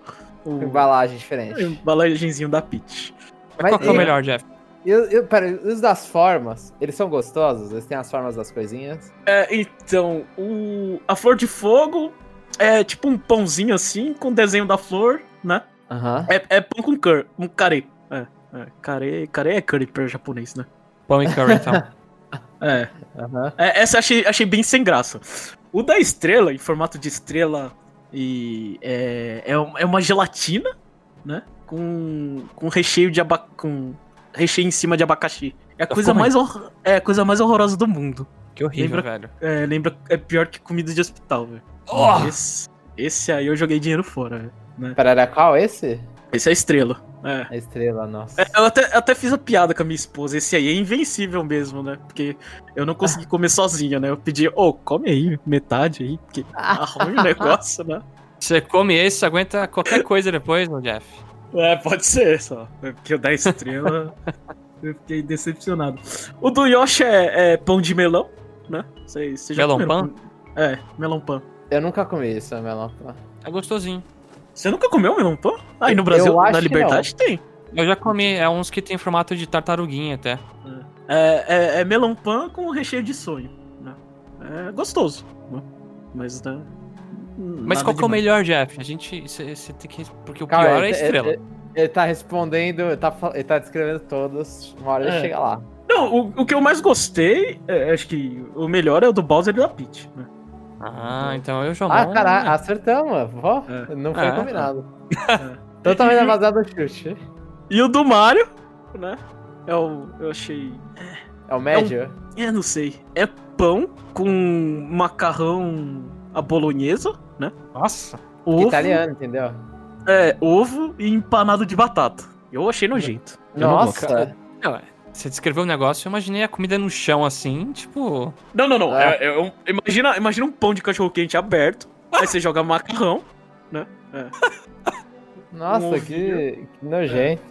o Embalagem diferente. embalagenzinho da peach. Mas Qual que é o e- melhor, Jeff? Eu, eu, pera, os das formas, eles são gostosos? Eles têm as formas das coisinhas? É, então, o, a flor de fogo é tipo um pãozinho assim, com desenho da flor, né? Aham. É, é pão com cur, um carê. É, é, carê, carê é curry pra japonês, né? Pão e curry, então. É, Aham. é, essa eu achei, achei bem sem graça. O da estrela, em formato de estrela, e é, é, é uma gelatina, né? Com, com recheio de aba, com recheio em cima de abacaxi. É a coisa mais, hor- é a coisa mais horrorosa do mundo. Que horrível, Lembra- velho. É, lembra, é pior que comida de hospital, velho. Oh! Esse, esse aí eu joguei dinheiro fora, velho. Né? Pera, era qual esse? Esse é a estrela. É. A estrela, nossa. É, Eu até, até fiz a piada com a minha esposa. Esse aí é invencível mesmo, né? Porque eu não consegui comer sozinha, né? Eu pedi, ô, come aí, metade aí, porque tá ruim o negócio, né? Você come esse, aguenta qualquer coisa depois, né, Jeff? É, pode ser só. É Porque o da estrela, eu fiquei decepcionado. O do Yoshi é, é pão de melão, né? Você, você já Melão comeram? É, melão pão. Eu nunca comi isso, melão. É gostosinho. Você nunca comeu melão pão? Aí no Brasil, na Liberdade, tem. Eu já comi, é uns que tem formato de tartaruguinha até. É, é, é melão pão com recheio de sonho. Né? É gostoso. Né? Mas, né, Mas qual que é o melhor, Jeff? A gente. Você tem que. Porque o Calma, pior é a ele- estrela. Ele, ele tá respondendo, ele tá, ele tá descrevendo todos. Uma hora ele É. chega lá. Não, o, o que eu mais gostei, é, acho que o melhor é o do Bowser e da Peach. Né? Ah, então eu já Ah, caralho, acertamos, ó. É. Não foi Ah, combinado. É. Totalmente baseado no chute. E o do Mario, né? É o, eu achei. É o médio? É, não sei. É pão com macarrão à bolonhesa, né? Nossa. Ovo, Italiano, entendeu? É, ovo e empanado de batata. Eu achei nojento. Eu não. Nossa. Não, é, Você descreveu o negócio, eu imaginei a comida no chão assim, tipo. Não, não, não. É. É- é um- imagina, imagina um pão de cachorro quente aberto. aí você joga macarrão, né? É. Nossa, Um que, que nojento.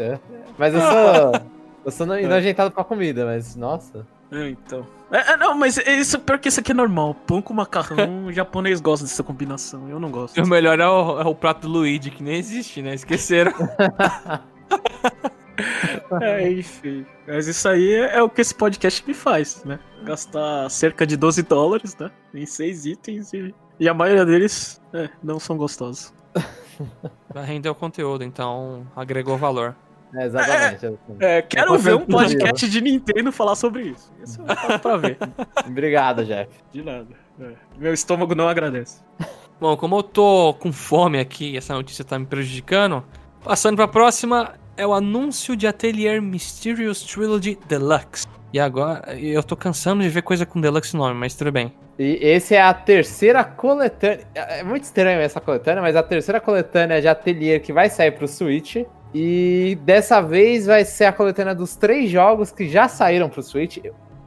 Mas eu sou. Eu sou É. no- nojentado pra comida, mas nossa. É, então. É, é, não, mas isso pior que isso aqui é normal. Pão com macarrão, o japonês gosta dessa combinação. Eu não gosto. O melhor é o, é o prato do Luigi, que nem existe, né? Esqueceram. É, enfim. Mas isso aí é, é o que esse podcast me faz, né? Gastar cerca de 12 dólares, né? Em seis itens e, e a maioria deles é, não são gostosos. Render o conteúdo, então agregou valor. É, exatamente. É, quero É ver um podcast de Nintendo falar sobre isso. Isso pago pra ver. Obrigado, Jeff. De nada. É. Meu estômago não agradece. Bom, como eu tô com fome aqui e essa notícia tá me prejudicando, passando pra próxima, é o anúncio de Atelier Mysterious Trilogy Deluxe. E agora, eu tô cansando de ver coisa com Deluxe nome, mas tudo bem. E esse é a terceira coletânea. É muito estranho essa coletânea, mas a terceira coletânea de Atelier que vai sair pro Switch. E dessa vez vai ser a coletânea dos três jogos que já saíram pro Switch.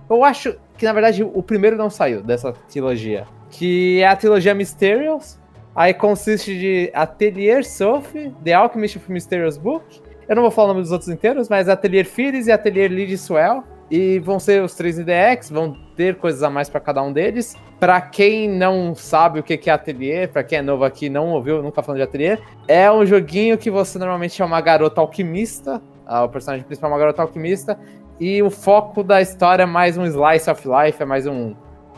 Eu acho que, na verdade, o primeiro não saiu dessa trilogia. Que é a trilogia Mysterious. Aí consiste de Atelier Sophie, The Alchemist of Mysterious Book. Eu não vou falar o nome dos outros inteiros, mas Atelier Firis e Atelier Lid Swell. E vão ser os três IDX, vão ter coisas a mais para cada um deles. Para quem não sabe o que é Atelier, para quem é novo aqui não ouviu, nunca falando de Atelier, é um joguinho que você normalmente é uma garota alquimista. O personagem principal é uma garota alquimista. E o foco da história é mais um slice of life, é mais um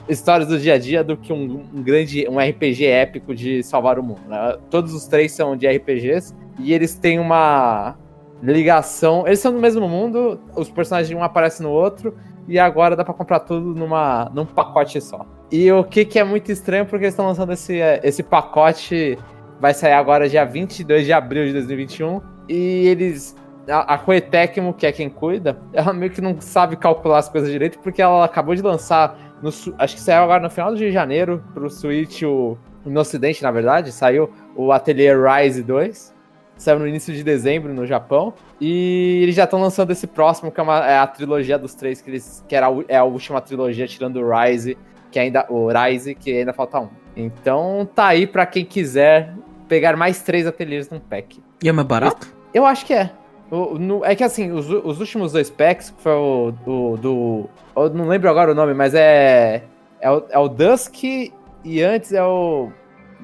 histórias do dia a dia do que um, um grande um RPG épico de salvar o mundo. Né? Todos os três são de RPGs e eles têm uma ligação. Eles são do mesmo mundo, os personagens um aparecem no outro e agora dá para comprar tudo numa, num pacote só. E o que, que é muito estranho porque eles estão lançando esse, esse pacote vai sair agora dia 22 de abril de 2021 e eles a, a Coetecmo, que é quem cuida, ela meio que não sabe calcular as coisas direito porque ela acabou de lançar no, acho que saiu agora no final de janeiro pro Switch o no ocidente, na verdade, saiu o Atelier Rise 2 saiu no início de dezembro no Japão. E eles já estão lançando esse próximo, que é, uma, é, a trilogia dos três, que, eles, que era a, é a última trilogia, tirando o Rise, que ainda. O Rise, que ainda falta um. Então tá aí para quem quiser pegar mais três ateliês num pack. E é mais barato? Eu acho que é. O, no, é que assim, os, os, últimos dois packs, que foi o do, do. Eu não lembro agora o nome, mas é. É o, é o Dusk e antes é o.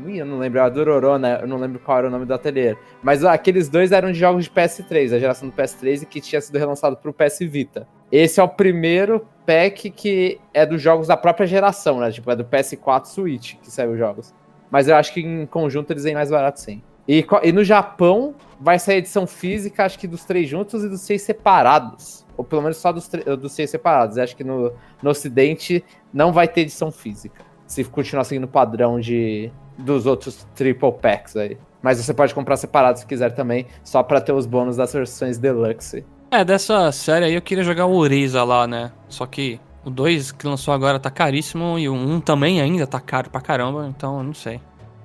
Eu não lembro, a Dororó, né? Eu não lembro qual era o nome do ateliê. Mas aqueles dois eram de jogos de PS3, a geração do PS3 e que tinha sido relançado pro PS Vita. Esse é o primeiro pack que é dos jogos da própria geração, né? Tipo, é do PS4 Switch que saiu os jogos. Mas eu acho que em conjunto eles vêm mais barato sim. E, e no Japão vai sair edição física, acho que dos três juntos e dos seis separados. Ou pelo menos só dos, dos seis separados. Eu acho que no, no Ocidente não vai ter edição física. Se continuar seguindo o padrão de, dos outros triple packs aí. Mas você pode comprar separado se quiser também, só para ter os bônus das versões deluxe. É, dessa série aí eu queria jogar o Oriza lá, né? Só que o 2 que lançou agora tá caríssimo e o 1 um também ainda tá caro pra caramba, então eu não sei.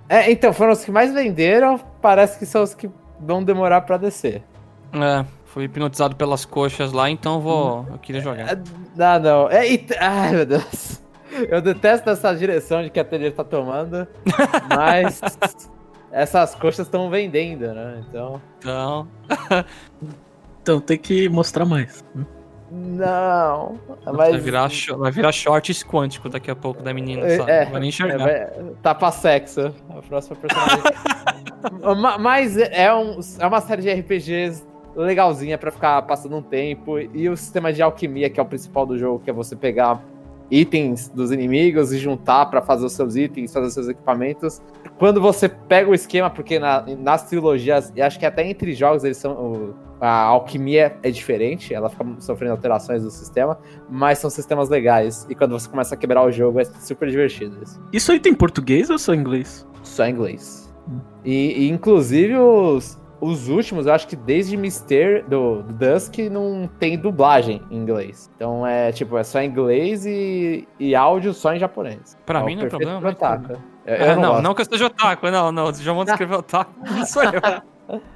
É, então, foram os que mais venderam, parece que são os que vão demorar para descer. É, fui hipnotizado pelas coxas lá, então vou. Eu queria jogar. É, não, não. É, ai, meu Deus. Eu detesto essa direção de que a ateliê tá tomando, mas essas coxas estão vendendo, né? Então. Então. então tem que mostrar mais. Não. Mas... Vai, virar, vai virar shorts quântico daqui a pouco da menina, sabe? É, vai nem enxergar. É, vai, tá pra sexo. A próxima personagem. mas é, um, é uma série de RPGs legalzinha para ficar passando um tempo. E o sistema de alquimia, que é o principal do jogo, que é você pegar itens dos inimigos e juntar para fazer os seus itens, fazer os seus equipamentos. Quando você pega o esquema, porque na, nas trilogias, e acho que até entre jogos eles são. a alquimia é diferente, ela fica sofrendo alterações do sistema, mas são sistemas legais. E quando você começa a quebrar o jogo, é super divertido. Isso, isso aí tem português ou só inglês? Só inglês. Hum. E, e, inclusive os, os últimos, eu acho que desde Mister do, do, Dusk não tem dublagem em inglês. Então é tipo, é só em inglês e, e áudio só em japonês. Pra é mim não é problema. Mas eu, eu ah, não, não, não que eu esteja otaku, não, não. Já vou escrever otaku, não sou eu.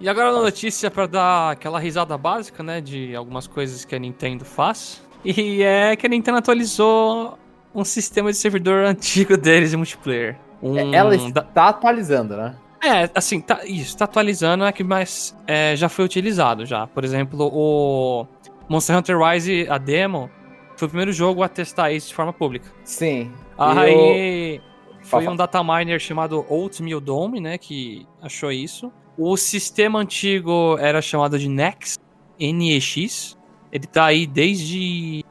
E agora a notícia para dar aquela risada básica, né, de algumas coisas que a Nintendo faz. E é que a Nintendo atualizou um sistema de servidor antigo deles de multiplayer. Um... Ela está atualizando, né? É, assim, tá, isso, tá atualizando, é que mais é, já foi utilizado já. Por exemplo, o Monster Hunter Rise, a demo, foi o primeiro jogo a testar isso de forma pública. Sim. Aí eu... foi um dataminer chamado Oatmeal Dome, né, que achou isso. O sistema antigo era chamado de Nex, NEX. Ele tá aí desde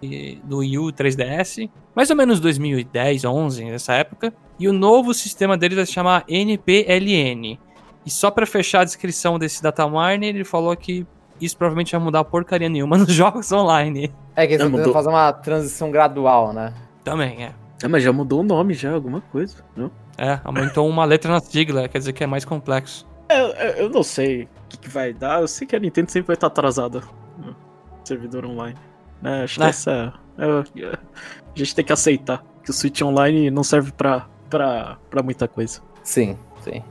do Wii U 3DS, mais ou menos 2010, 11, nessa época. E o novo sistema deles vai se chamar NPLN. E só para fechar a descrição desse dataminer, ele falou que isso provavelmente vai mudar porcaria nenhuma nos jogos online. É que eles estão tentando fazer uma transição gradual, né? Também, é. É, mas já mudou o nome já, alguma coisa, não? É, aumentou uma letra na sigla, quer dizer que é mais complexo. É, é, eu não sei o que, que vai dar. Eu sei que a Nintendo sempre vai estar atrasada no servidor online. É, acho que Né? essa. é, é, a gente tem que aceitar que o Switch Online não serve pra, pra, pra muita coisa. Sim, sim.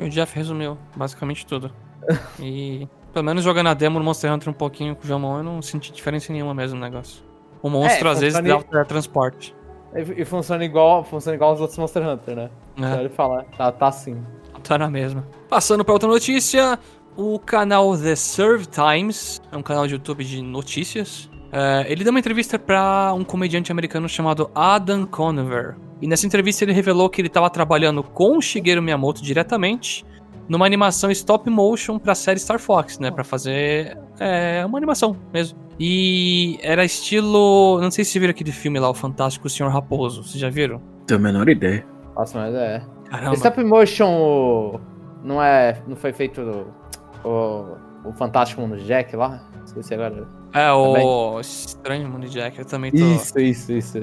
O Jeff resumiu basicamente tudo. E pelo menos jogando a demo no Monster Hunter um pouquinho com o Jamon, eu não senti diferença nenhuma mesmo no negócio. O monstro É, às vezes dá transporte. E, e funciona igual, funciona igual os outros Monster Hunter, né? É, ele falar, tá, tá assim. tá na mesma. Passando pra outra notícia, o canal The Serve Times, é um canal de YouTube de notícias. é, ele deu uma entrevista pra um comediante americano chamado Adam Conover. E nessa entrevista ele revelou que ele estava trabalhando com o Shigeru Miyamoto diretamente numa animação stop motion pra série Star Fox, né? Pra fazer é, uma animação mesmo. E era estilo. Não sei se viram aquele filme lá, o Fantástico Senhor Raposo. Vocês já viram? Tenho a menor ideia. Nossa, mas é. Caramba. Stop motion não é. Não foi feito o, o, o Fantástico Mundo de Jack lá? Esqueci agora. É, o Estranho Mundo de Jack. Eu também tô. Isso, isso, isso.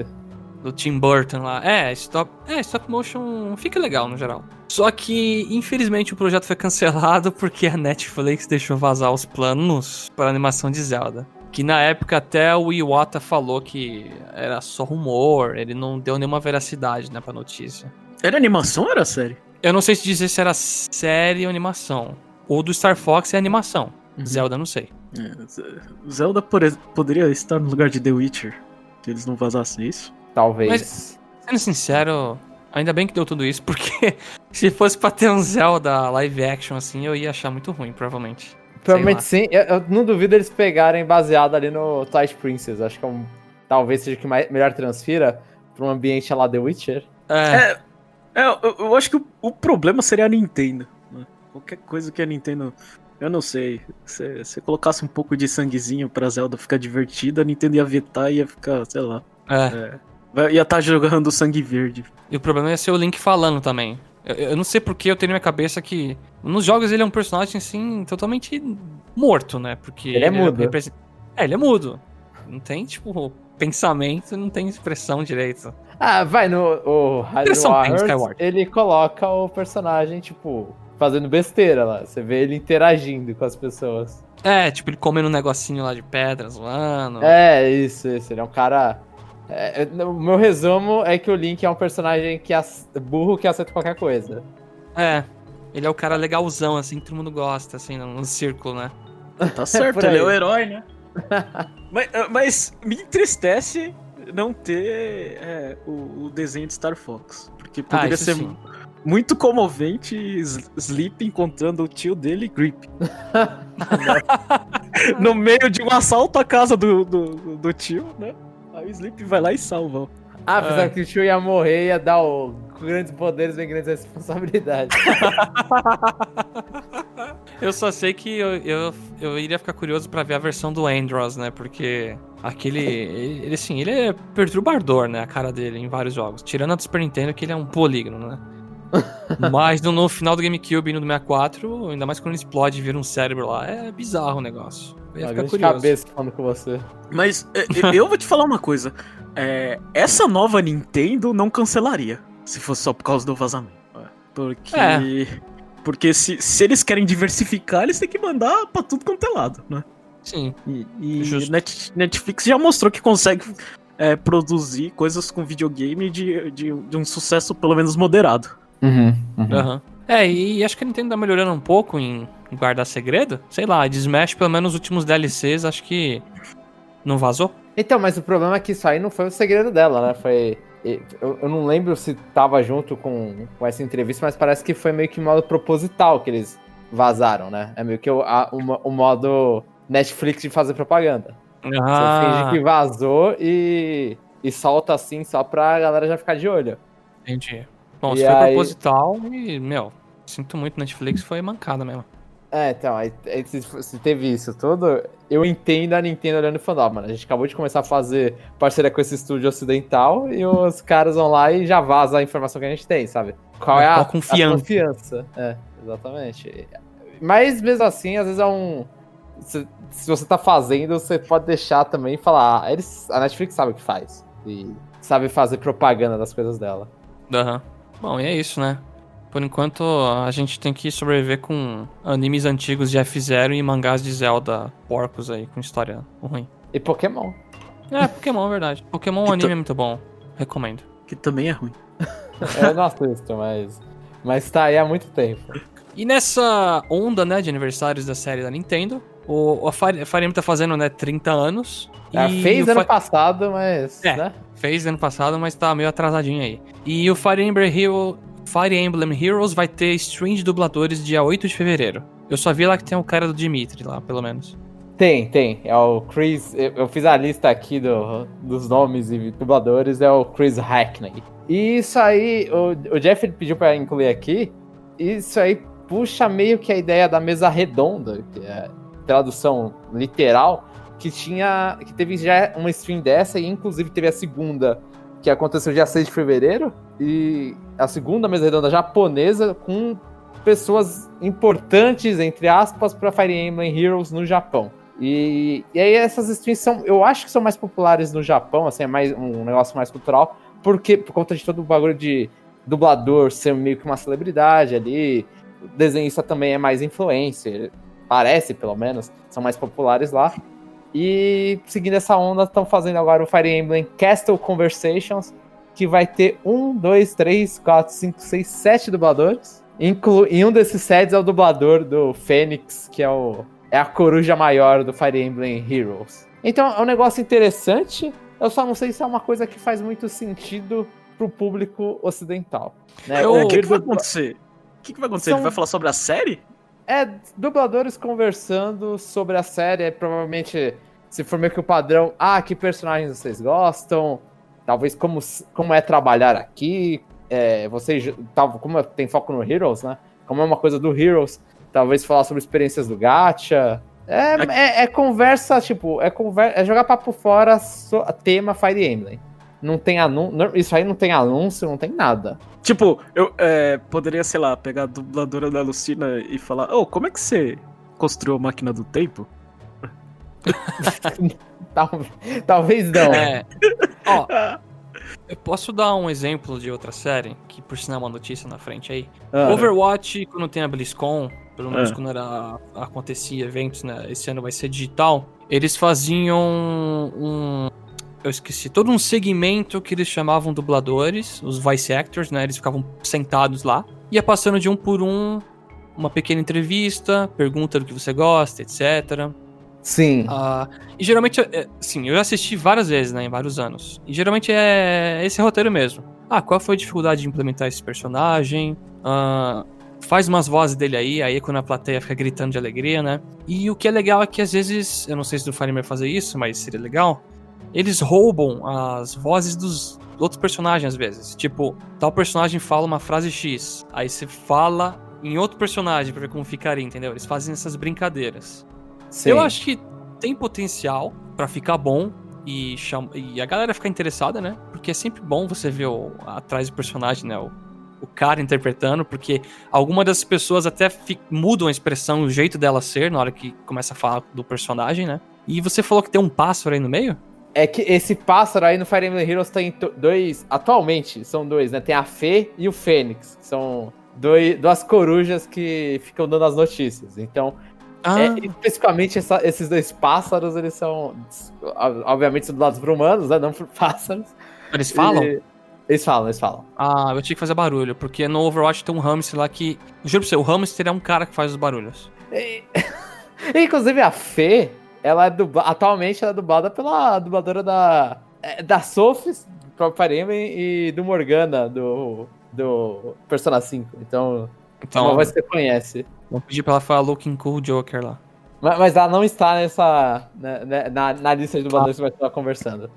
Do Tim Burton lá. É, stop, é, stop motion fica legal no geral. Só que, infelizmente, o projeto foi cancelado porque a Netflix deixou vazar os planos para a animação de Zelda. Que na época até o Iwata falou que era só rumor, ele não deu nenhuma veracidade né, pra notícia. Era animação ou era série? Eu não sei se dizer se era série ou animação. O do Star Fox é animação. Uhum. Zelda, não sei. É, Zelda poderia estar no lugar de The Witcher. Se eles não vazassem isso. Talvez. Mas- Sendo sincero, ainda bem que deu tudo isso, porque se fosse pra ter um Zelda live action assim, eu ia achar muito ruim, provavelmente. Provavelmente sim. Eu, eu não duvido eles pegarem baseado ali no Twilight Princess. Acho que é um, talvez seja o que mais, melhor transfira pra um ambiente lá The Witcher. É, É, eu, eu acho que o, o problema seria a Nintendo. né? Qualquer coisa que a Nintendo. Eu não sei. Se você colocasse um pouco de sanguezinho pra Zelda ficar divertida, a Nintendo ia vetar e ia ficar, sei lá. é. É, ia estar jogando sangue verde. E o problema ia ser o Link falando também. Eu, eu não sei porque eu tenho na minha cabeça que nos jogos ele é um personagem assim totalmente morto, né? Porque Ele é mudo. represen- É, ele é mudo. Não tem tipo pensamento, não tem expressão direito. Ah, vai no o Hyrule ele coloca o personagem, tipo, fazendo besteira lá. Você vê ele interagindo com as pessoas. É, tipo ele comendo um negocinho lá de pedra, zoando. É, isso, isso. Ele é um cara. É, é, o meu resumo é que o Link é um personagem que ac- burro que aceita qualquer coisa. É. Ele é o cara legalzão, assim, que todo mundo gosta, assim, no, no círculo, né? Tá certo, ele é o herói, né? mas, ah, mas me entristece não ter é, o, o desenho de Star Fox. Porque poderia Ah, ser sim. muito comovente Sleep encontrando o tio dele, Grip. no meio de um assalto à casa do, do, do tio, né? Aí o Sleep vai lá e salva. Ah, apesar É. que o tio ia morrer, ia dar o. Com grandes poderes vem grandes responsabilidades. Eu só sei que eu, eu, eu iria ficar curioso pra ver a versão do Andros, né? Porque aquele. Ele, ele, assim, ele é perturbador, né? A cara dele em vários jogos. Tirando a do Super Nintendo, que ele é um polígono, né? Mas no, no final do GameCube e no do 64, ainda mais quando ele explode e vira um cérebro lá, é bizarro o negócio. Eu ia ficar curioso. cabeça falando com você. Mas é, é, eu vou te falar uma coisa. É, essa nova Nintendo não cancelaria. Se fosse só por causa do vazamento. Porque. É. Porque se, se eles querem diversificar, eles têm que mandar pra tudo quanto é lado, né? Sim. E, e Justo. Net- Netflix já mostrou que consegue é, produzir coisas com videogame de, de, de um sucesso pelo menos moderado. Uhum, Aham. É, e acho que a Nintendo tá melhorando um pouco em guardar segredo. Sei lá, de Smash, pelo menos os últimos DLCs, acho que não vazou. Então, mas o problema é que isso aí não foi o segredo dela, né? Foi. Eu, eu não lembro se tava junto com, com essa entrevista, mas parece que foi meio que modo proposital que eles vazaram, né? É meio que o, a- o, o modo Netflix de fazer propaganda. Você Ah, finge que vazou e, e solta assim só pra galera já ficar de olho. entendi. Bom, E se foi aí- proposital e, meu, sinto muito, Netflix foi mancada mesmo. É, então, aí, aí se, se teve isso tudo, eu entendo a Nintendo olhando e falando, ó, mano, a gente acabou de começar a fazer parceria com esse estúdio ocidental e os caras vão lá e já vaza a informação que a gente tem, sabe? Qual é a, a confiança. a confiança? É, exatamente. Mas mesmo assim, às vezes é um. Se, se você tá fazendo, você pode deixar também e falar, ah, eles, a Netflix sabe o que faz. E sabe fazer propaganda das coisas dela. Aham. Bom, e é isso, né? Por enquanto, a gente tem que sobreviver com animes antigos de F0 e mangás de Zelda porcos aí, com história ruim. E Pokémon. É, Pokémon, é verdade. Pokémon Que anime é muito bom. Recomendo. Que também é ruim. Eu não assisto, mas. Mas tá aí há muito tempo. E nessa onda, né, de aniversários da série da Nintendo, o, a Fire, Fire Emblem tá fazendo, né, 30 anos. E fez ano Fi- passado, mas. É. Né? Fez ano passado, mas tá meio atrasadinho aí. E o Fire Emblem, Hero, Fire Emblem Heroes vai ter stream de dubladores dia 8 de fevereiro. Eu só vi lá que tem o cara do Dimitri lá, pelo menos. Tem, tem. É o Chris. Eu, fiz a lista aqui do, dos nomes e dubladores, é o Chris Hackney. E isso aí, o, o Jeff pediu pra incluir aqui. Isso aí puxa meio que a ideia da mesa redonda, que é tradução literal, que tinha. que teve já uma stream dessa, e inclusive teve a segunda, que aconteceu dia 6 de fevereiro. E a segunda mesa redonda japonesa com pessoas importantes, entre aspas, para Fire Emblem Heroes no Japão. E, e aí essas streams são, eu acho que são mais populares no Japão, assim, é mais um negócio mais cultural, porque por conta de todo o bagulho de dublador ser meio que uma celebridade ali, desenhista também é mais influencer, parece pelo menos, são mais populares lá. E seguindo essa onda, estão fazendo agora o Fire Emblem Castle Conversations, que vai ter um, dois, três, quatro, cinco, seis, sete dubladores. Inclu e um desses sets é o dublador do Fênix, que é, o, é a coruja maior do Fire Emblem Heroes. Então é um negócio interessante. Eu só não sei se é uma coisa que faz muito sentido pro público ocidental. Né? Eu- O que, que vai acontecer? O que, que vai acontecer? São- Ele vai falar sobre a série? É, dubladores conversando sobre a série, é, provavelmente, se for meio que o padrão, ah, que personagens vocês gostam, talvez como, como é trabalhar aqui, é, vocês, tal, como tem foco no Heroes, né? Como é uma coisa do Heroes, talvez falar sobre experiências do Gacha. É, é, é conversa, tipo, é, conver é jogar papo fora so- tema Fire Emblem. Não tem anúncio, isso aí não tem anúncio, não tem nada. Tipo, eu é, poderia, sei lá, pegar a dubladora da Lucina e falar: Ô, como é que você construiu a máquina do tempo? Tal- talvez não. É. Ó, eu posso dar um exemplo de outra série, que por sinal é uma notícia na frente aí. Ah. Overwatch, quando tem a BlizzCon, pelo menos É. quando era, acontecia eventos, né? Esse ano vai ser digital. Eles faziam um. Eu esqueci. Todo um segmento que eles chamavam dubladores, os voice actors, né? Eles ficavam sentados lá. Ia passando de um por um, uma pequena entrevista, pergunta do que você gosta, etc. Sim. Ah, e geralmente, é, sim, eu assisti várias vezes, né, em vários anos. E geralmente é esse roteiro mesmo. Ah, qual foi a dificuldade de implementar esse personagem? Ah, faz umas vozes dele aí, aí quando a plateia fica gritando de alegria, né? E o que é legal é que às vezes, eu não sei se Emblem vai fazer isso, mas seria legal. Eles roubam as vozes dos outros personagens às vezes. Tipo, tal personagem fala uma frase X, aí você fala em outro personagem pra ver como ficaria, entendeu? Eles fazem essas brincadeiras. sim. Eu acho que tem potencial pra ficar bom e, e a galera ficar interessada, né? Porque é sempre bom você ver o... atrás do personagem, né? O... o cara interpretando, porque algumas das pessoas até fi- mudam a expressão, o jeito dela ser na hora que começa a falar do personagem, né? E você falou que tem um pássaro aí no meio? É que esse pássaro aí no Fire Emblem Heroes tem dois. Atualmente são dois, né? Tem a Fê e o Fênix. que São dois, duas corujas que ficam dando as notícias. Então, Ah, é, especificamente essa- esses dois pássaros, eles são. ob- Obviamente são dublados por humanos, né? Não por pássaros. eles falam? E- eles falam, eles falam. Ah, eu tinha que fazer barulho, porque no Overwatch tem um hamster lá que. Juro pra você, o hamster é um cara que faz os barulhos. E- Inclusive a Fê, ela é dubla... atualmente ela é dublada pela dubladora da é, da Sofis, do próprio Emblem, e do Morgana, do, do Persona 5. Então, Então, uma voz que você conhece. vou pedir pra ela falar Looking Cool Joker lá. Mas, mas ela não está nessa. né, né, na, na lista de dubladores que vai estar conversando.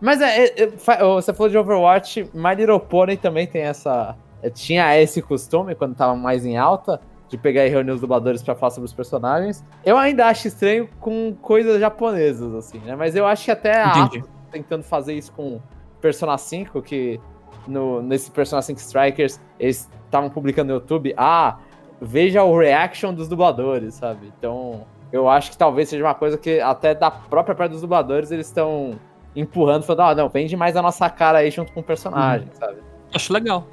Mas é, é, é, você falou de Overwatch, My Little Pony também tem essa. Tinha esse costume quando tava mais em alta. De pegar e reunir os dubladores pra falar sobre os personagens. Eu ainda acho estranho com coisas japonesas, assim, né? Mas eu acho que até a Entendi. Atlus tentando fazer isso com Persona 5, que no, nesse Persona 5 Strikers eles estavam publicando no YouTube. Ah, veja o reaction dos dubladores, sabe? Então, eu acho que talvez seja uma coisa que até da própria parte dos dubladores eles estão empurrando, falando, ah, não, vende mais a nossa cara aí junto com o personagem, sabe? Acho legal.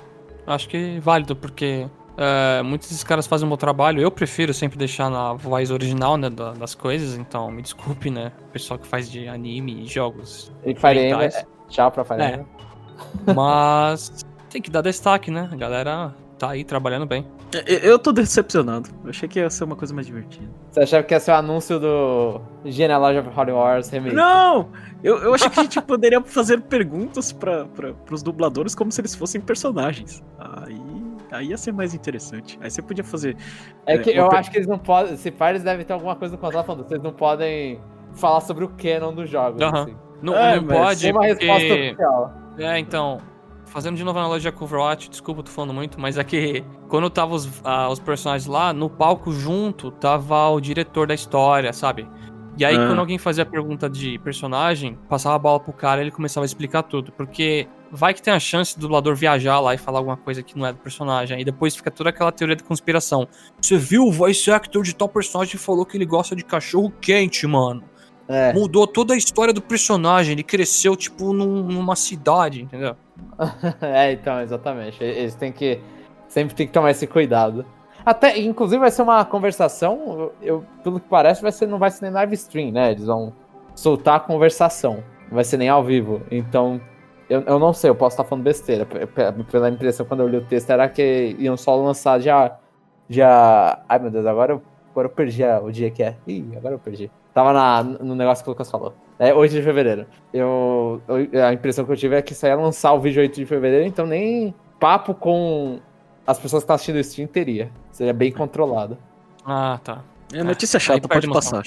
Acho que é válido, porque É, muitos desses caras fazem um bom trabalho. Eu prefiro sempre deixar na voz original, né, da- das coisas. Então, me desculpe, né, o pessoal que faz de anime e jogos. E Fire Emblem, é, tchau pra Fire É. Mas tem que dar destaque, né? A galera tá aí trabalhando bem. Eu, eu tô decepcionado. Eu achei que ia ser uma coisa mais divertida. Você achava que ia ser o anúncio do Genealogy of Holy Wars Remake? Não! Eu, eu achei que a gente poderia fazer perguntas pra, pra, pros dubladores como se eles fossem personagens. Aí, aí ia ser mais interessante. Aí você podia fazer. É que É, eu per- acho que eles não podem. Se pá, eles devem ter alguma coisa no contrato falando. Vocês não podem falar sobre o canon dos jogos. Aham. assim. Não, É, não pode, Tem uma resposta porque... oficial. É, então, fazendo de novo a analogia com Overwatch, desculpa, tô falando muito, mas é que quando tava os, ah, os personagens lá, no palco junto, tava o diretor da história, sabe? E aí, Ah. quando alguém fazia pergunta de personagem, passava a bola pro cara e ele começava a explicar tudo. Porque vai que tem a chance do dublador viajar lá e falar alguma coisa que não é do personagem. Aí depois fica toda aquela teoria da conspiração. Você viu o voice actor de tal personagem falou que ele gosta de cachorro quente, mano. É. Mudou toda a história do personagem. Ele cresceu, tipo, num- numa cidade, entendeu? é, então, exatamente. Eles têm que. Sempre tem que tomar esse cuidado. Até, inclusive, vai ser uma conversação. Eu, pelo que parece, vai ser, não vai ser nem live stream, né? Eles vão soltar a conversação. Não vai ser nem ao vivo. Então, eu, eu não sei, eu posso estar falando besteira. Pela impressão, quando eu li o texto, era que iam só lançar já. Já. Ai meu Deus, agora eu, agora eu perdi o dia que é. Ih, agora eu perdi. Tava na, no negócio que o Lucas falou. É 8 de fevereiro. Eu, eu- a impressão que eu tive é que só ia lançar o vídeo 8 de fevereiro, então nem papo com as pessoas que estão assistindo o stream teria. Seria bem controlado. Ah, tá. É notícia aí chata, pode passar.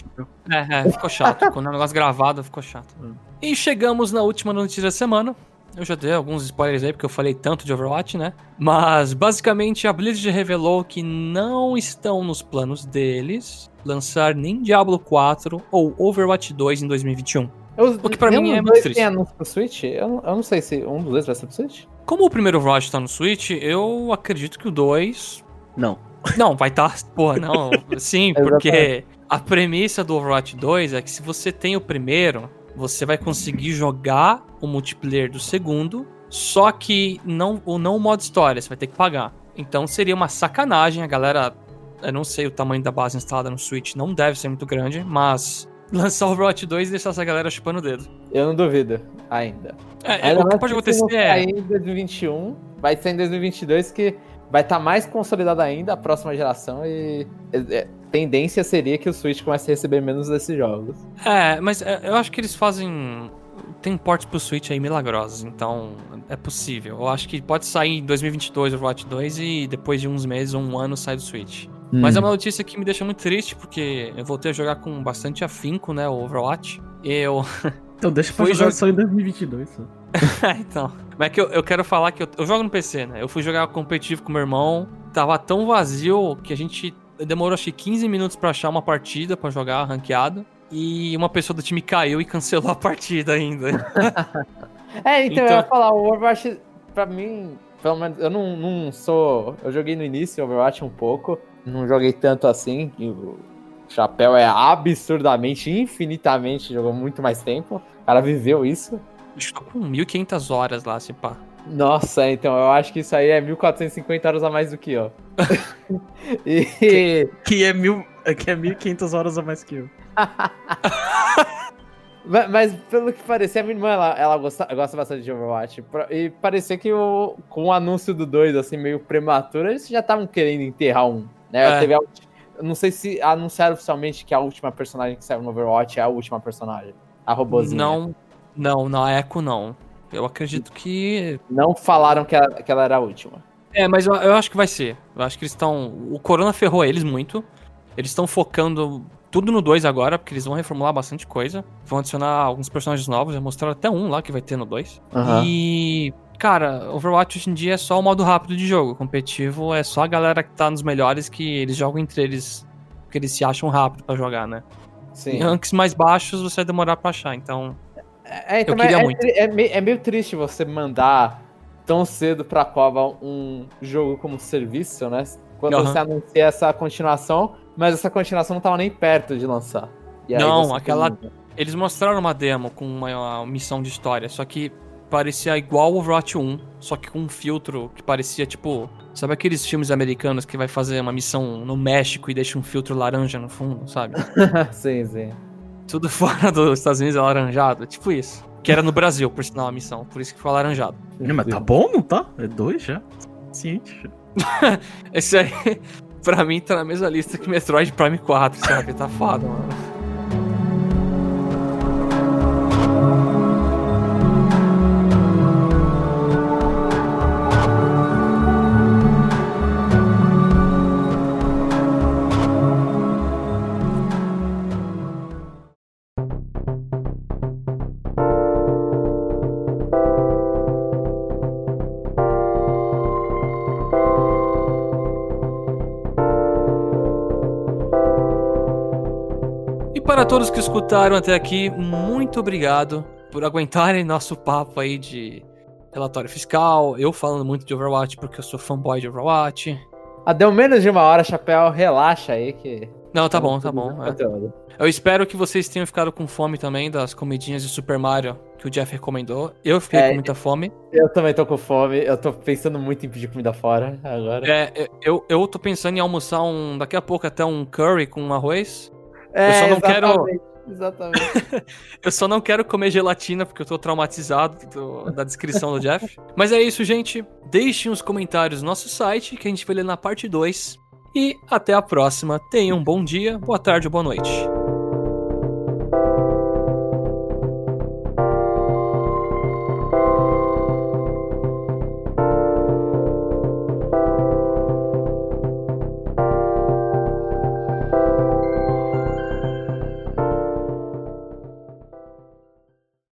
É, é, ficou chato. Quando é um negócio gravado, ficou chato. Hum. E chegamos na última notícia da semana. Eu já dei alguns spoilers aí, porque eu falei tanto de Overwatch, né? Mas, basicamente, a Blizzard revelou que não estão nos planos deles lançar nem Diablo 4 ou Overwatch 2 em 2021. Eu, O que pra mim é muito triste. Tem anúncio pro Switch? Eu, não- eu não sei se um dos dois vai ser pro Switch. Como o primeiro Overwatch tá no Switch, eu acredito que o 2 Não. Não, vai estar. Porra, não. Sim, porque a premissa do Overwatch 2 é que se você tem o primeiro, você vai conseguir jogar o multiplayer do segundo, só que não o não o modo história, você vai ter que pagar. Então seria uma sacanagem, a galera. Eu não sei o tamanho da base instalada no Switch, não deve ser muito grande, mas lançar o Overwatch 2 e deixar essa galera chupando o dedo. Eu não duvido ainda. É, Ainda o que pode se acontecer é. sair em 2021, vai ser em 2022 que vai estar mais consolidado ainda a próxima geração e é, é, tendência seria que o Switch comece a receber menos desses jogos. É, mas é, eu acho que eles fazem. Tem portes pro Switch aí milagrosos, então é possível. Eu acho que pode sair em 2022 o Overwatch 2 e depois de uns meses ou um ano sai do Switch. Mas é uma notícia que me deixa muito triste, porque eu voltei a jogar com bastante afinco, né, o Overwatch. Eu. Então deixa pra jogar jogo- só em 2022. Só. então. Mas é que eu, eu quero falar que eu, eu jogo no PC, né? Eu fui jogar competitivo com meu irmão, tava tão vazio que a gente demorou acho que 15 minutos pra achar uma partida pra jogar ranqueado. E uma pessoa do time caiu e cancelou a partida ainda. É, então, eu Então- ia falar, o Overwatch, pra mim, pelo menos, eu não, não sou. Eu joguei no início Overwatch um pouco, não joguei tanto assim, o Chapéu é absurdamente, infinitamente, jogou muito mais tempo. O cara viveu isso. Estou com 1.500 horas lá, se pá. Nossa, então, eu acho que isso aí é 1450 horas a mais do que eu. e. Que é, mil, que é 1.500 horas a mais que eu. Ma- Mas, pelo que parecia, a minha irmã, ela, ela gosta, gosta bastante de Overwatch. E parecia que o, com o anúncio do 2, assim, meio prematuro, eles já estavam querendo enterrar um. Né? É. Teve a não sei se anunciaram oficialmente que a última personagem que saiu no Overwatch é a última personagem. A robozinha. Não, não, na Echo não. Eu acredito que. Não falaram que ela, que ela era a última. É, mas eu, eu acho que vai ser. Eu acho que eles estão. O Corona ferrou eles muito. Eles estão focando tudo no 2 agora, porque eles vão reformular bastante coisa. Vão adicionar alguns personagens novos, já mostraram até um lá que vai ter no 2. Aham. E. Cara, Overwatch hoje em dia é só o modo rápido de jogo. Competitivo é só a galera que tá nos melhores que eles jogam entre eles. Porque eles se acham rápido pra jogar, né? Sim. Em ranks mais baixos você vai demorar pra achar, então. É, então, Eu queria é, muito. É, meio, é meio triste você mandar tão cedo pra cova um jogo como serviço, né? Quando Aham. você anuncia essa continuação, mas essa continuação não tava nem perto de lançar. Não, aquela- tem- Eles mostraram uma demo com uma, uma missão de história, só que parecia igual o Overwatch 1, só que com um filtro que parecia tipo Sabe aqueles filmes americanos que vai fazer uma missão no México e deixa um filtro laranja no fundo, sabe? sim, sim. Tudo fora dos Estados Unidos é laranjado. Tipo isso. Que era no Brasil, por sinal, a missão. Por isso que foi laranjado. Não, mas tá bom, não tá? É dois já. Ciente. Esse aí, pra mim, tá na mesma lista que Metroid Prime 4, sabe? Tá foda, mano. Que escutaram até aqui, muito obrigado por aguentarem nosso papo aí de relatório fiscal. Eu falando muito de Overwatch porque eu sou fanboy de Overwatch. Ah, deu menos de uma hora, Chapéu. Relaxa aí que. Não, tá bom, tá bom. é. Eu espero que vocês tenham ficado com fome também das comidinhas de Super Mario que o Jeff recomendou. Eu fiquei É, com muita fome. Eu também tô com fome. Eu tô pensando muito em pedir comida fora agora. É, eu, eu tô pensando em almoçar um. Daqui a pouco até um curry com arroz. É, só não quero- exatamente, Exatamente. Eu só não quero comer gelatina porque eu tô traumatizado do- da descrição do Jeff. Mas é isso, gente. Deixem os comentários no nosso site que a gente vai ler na parte 2. E até a próxima. Tenham um bom dia, boa tarde ou boa noite.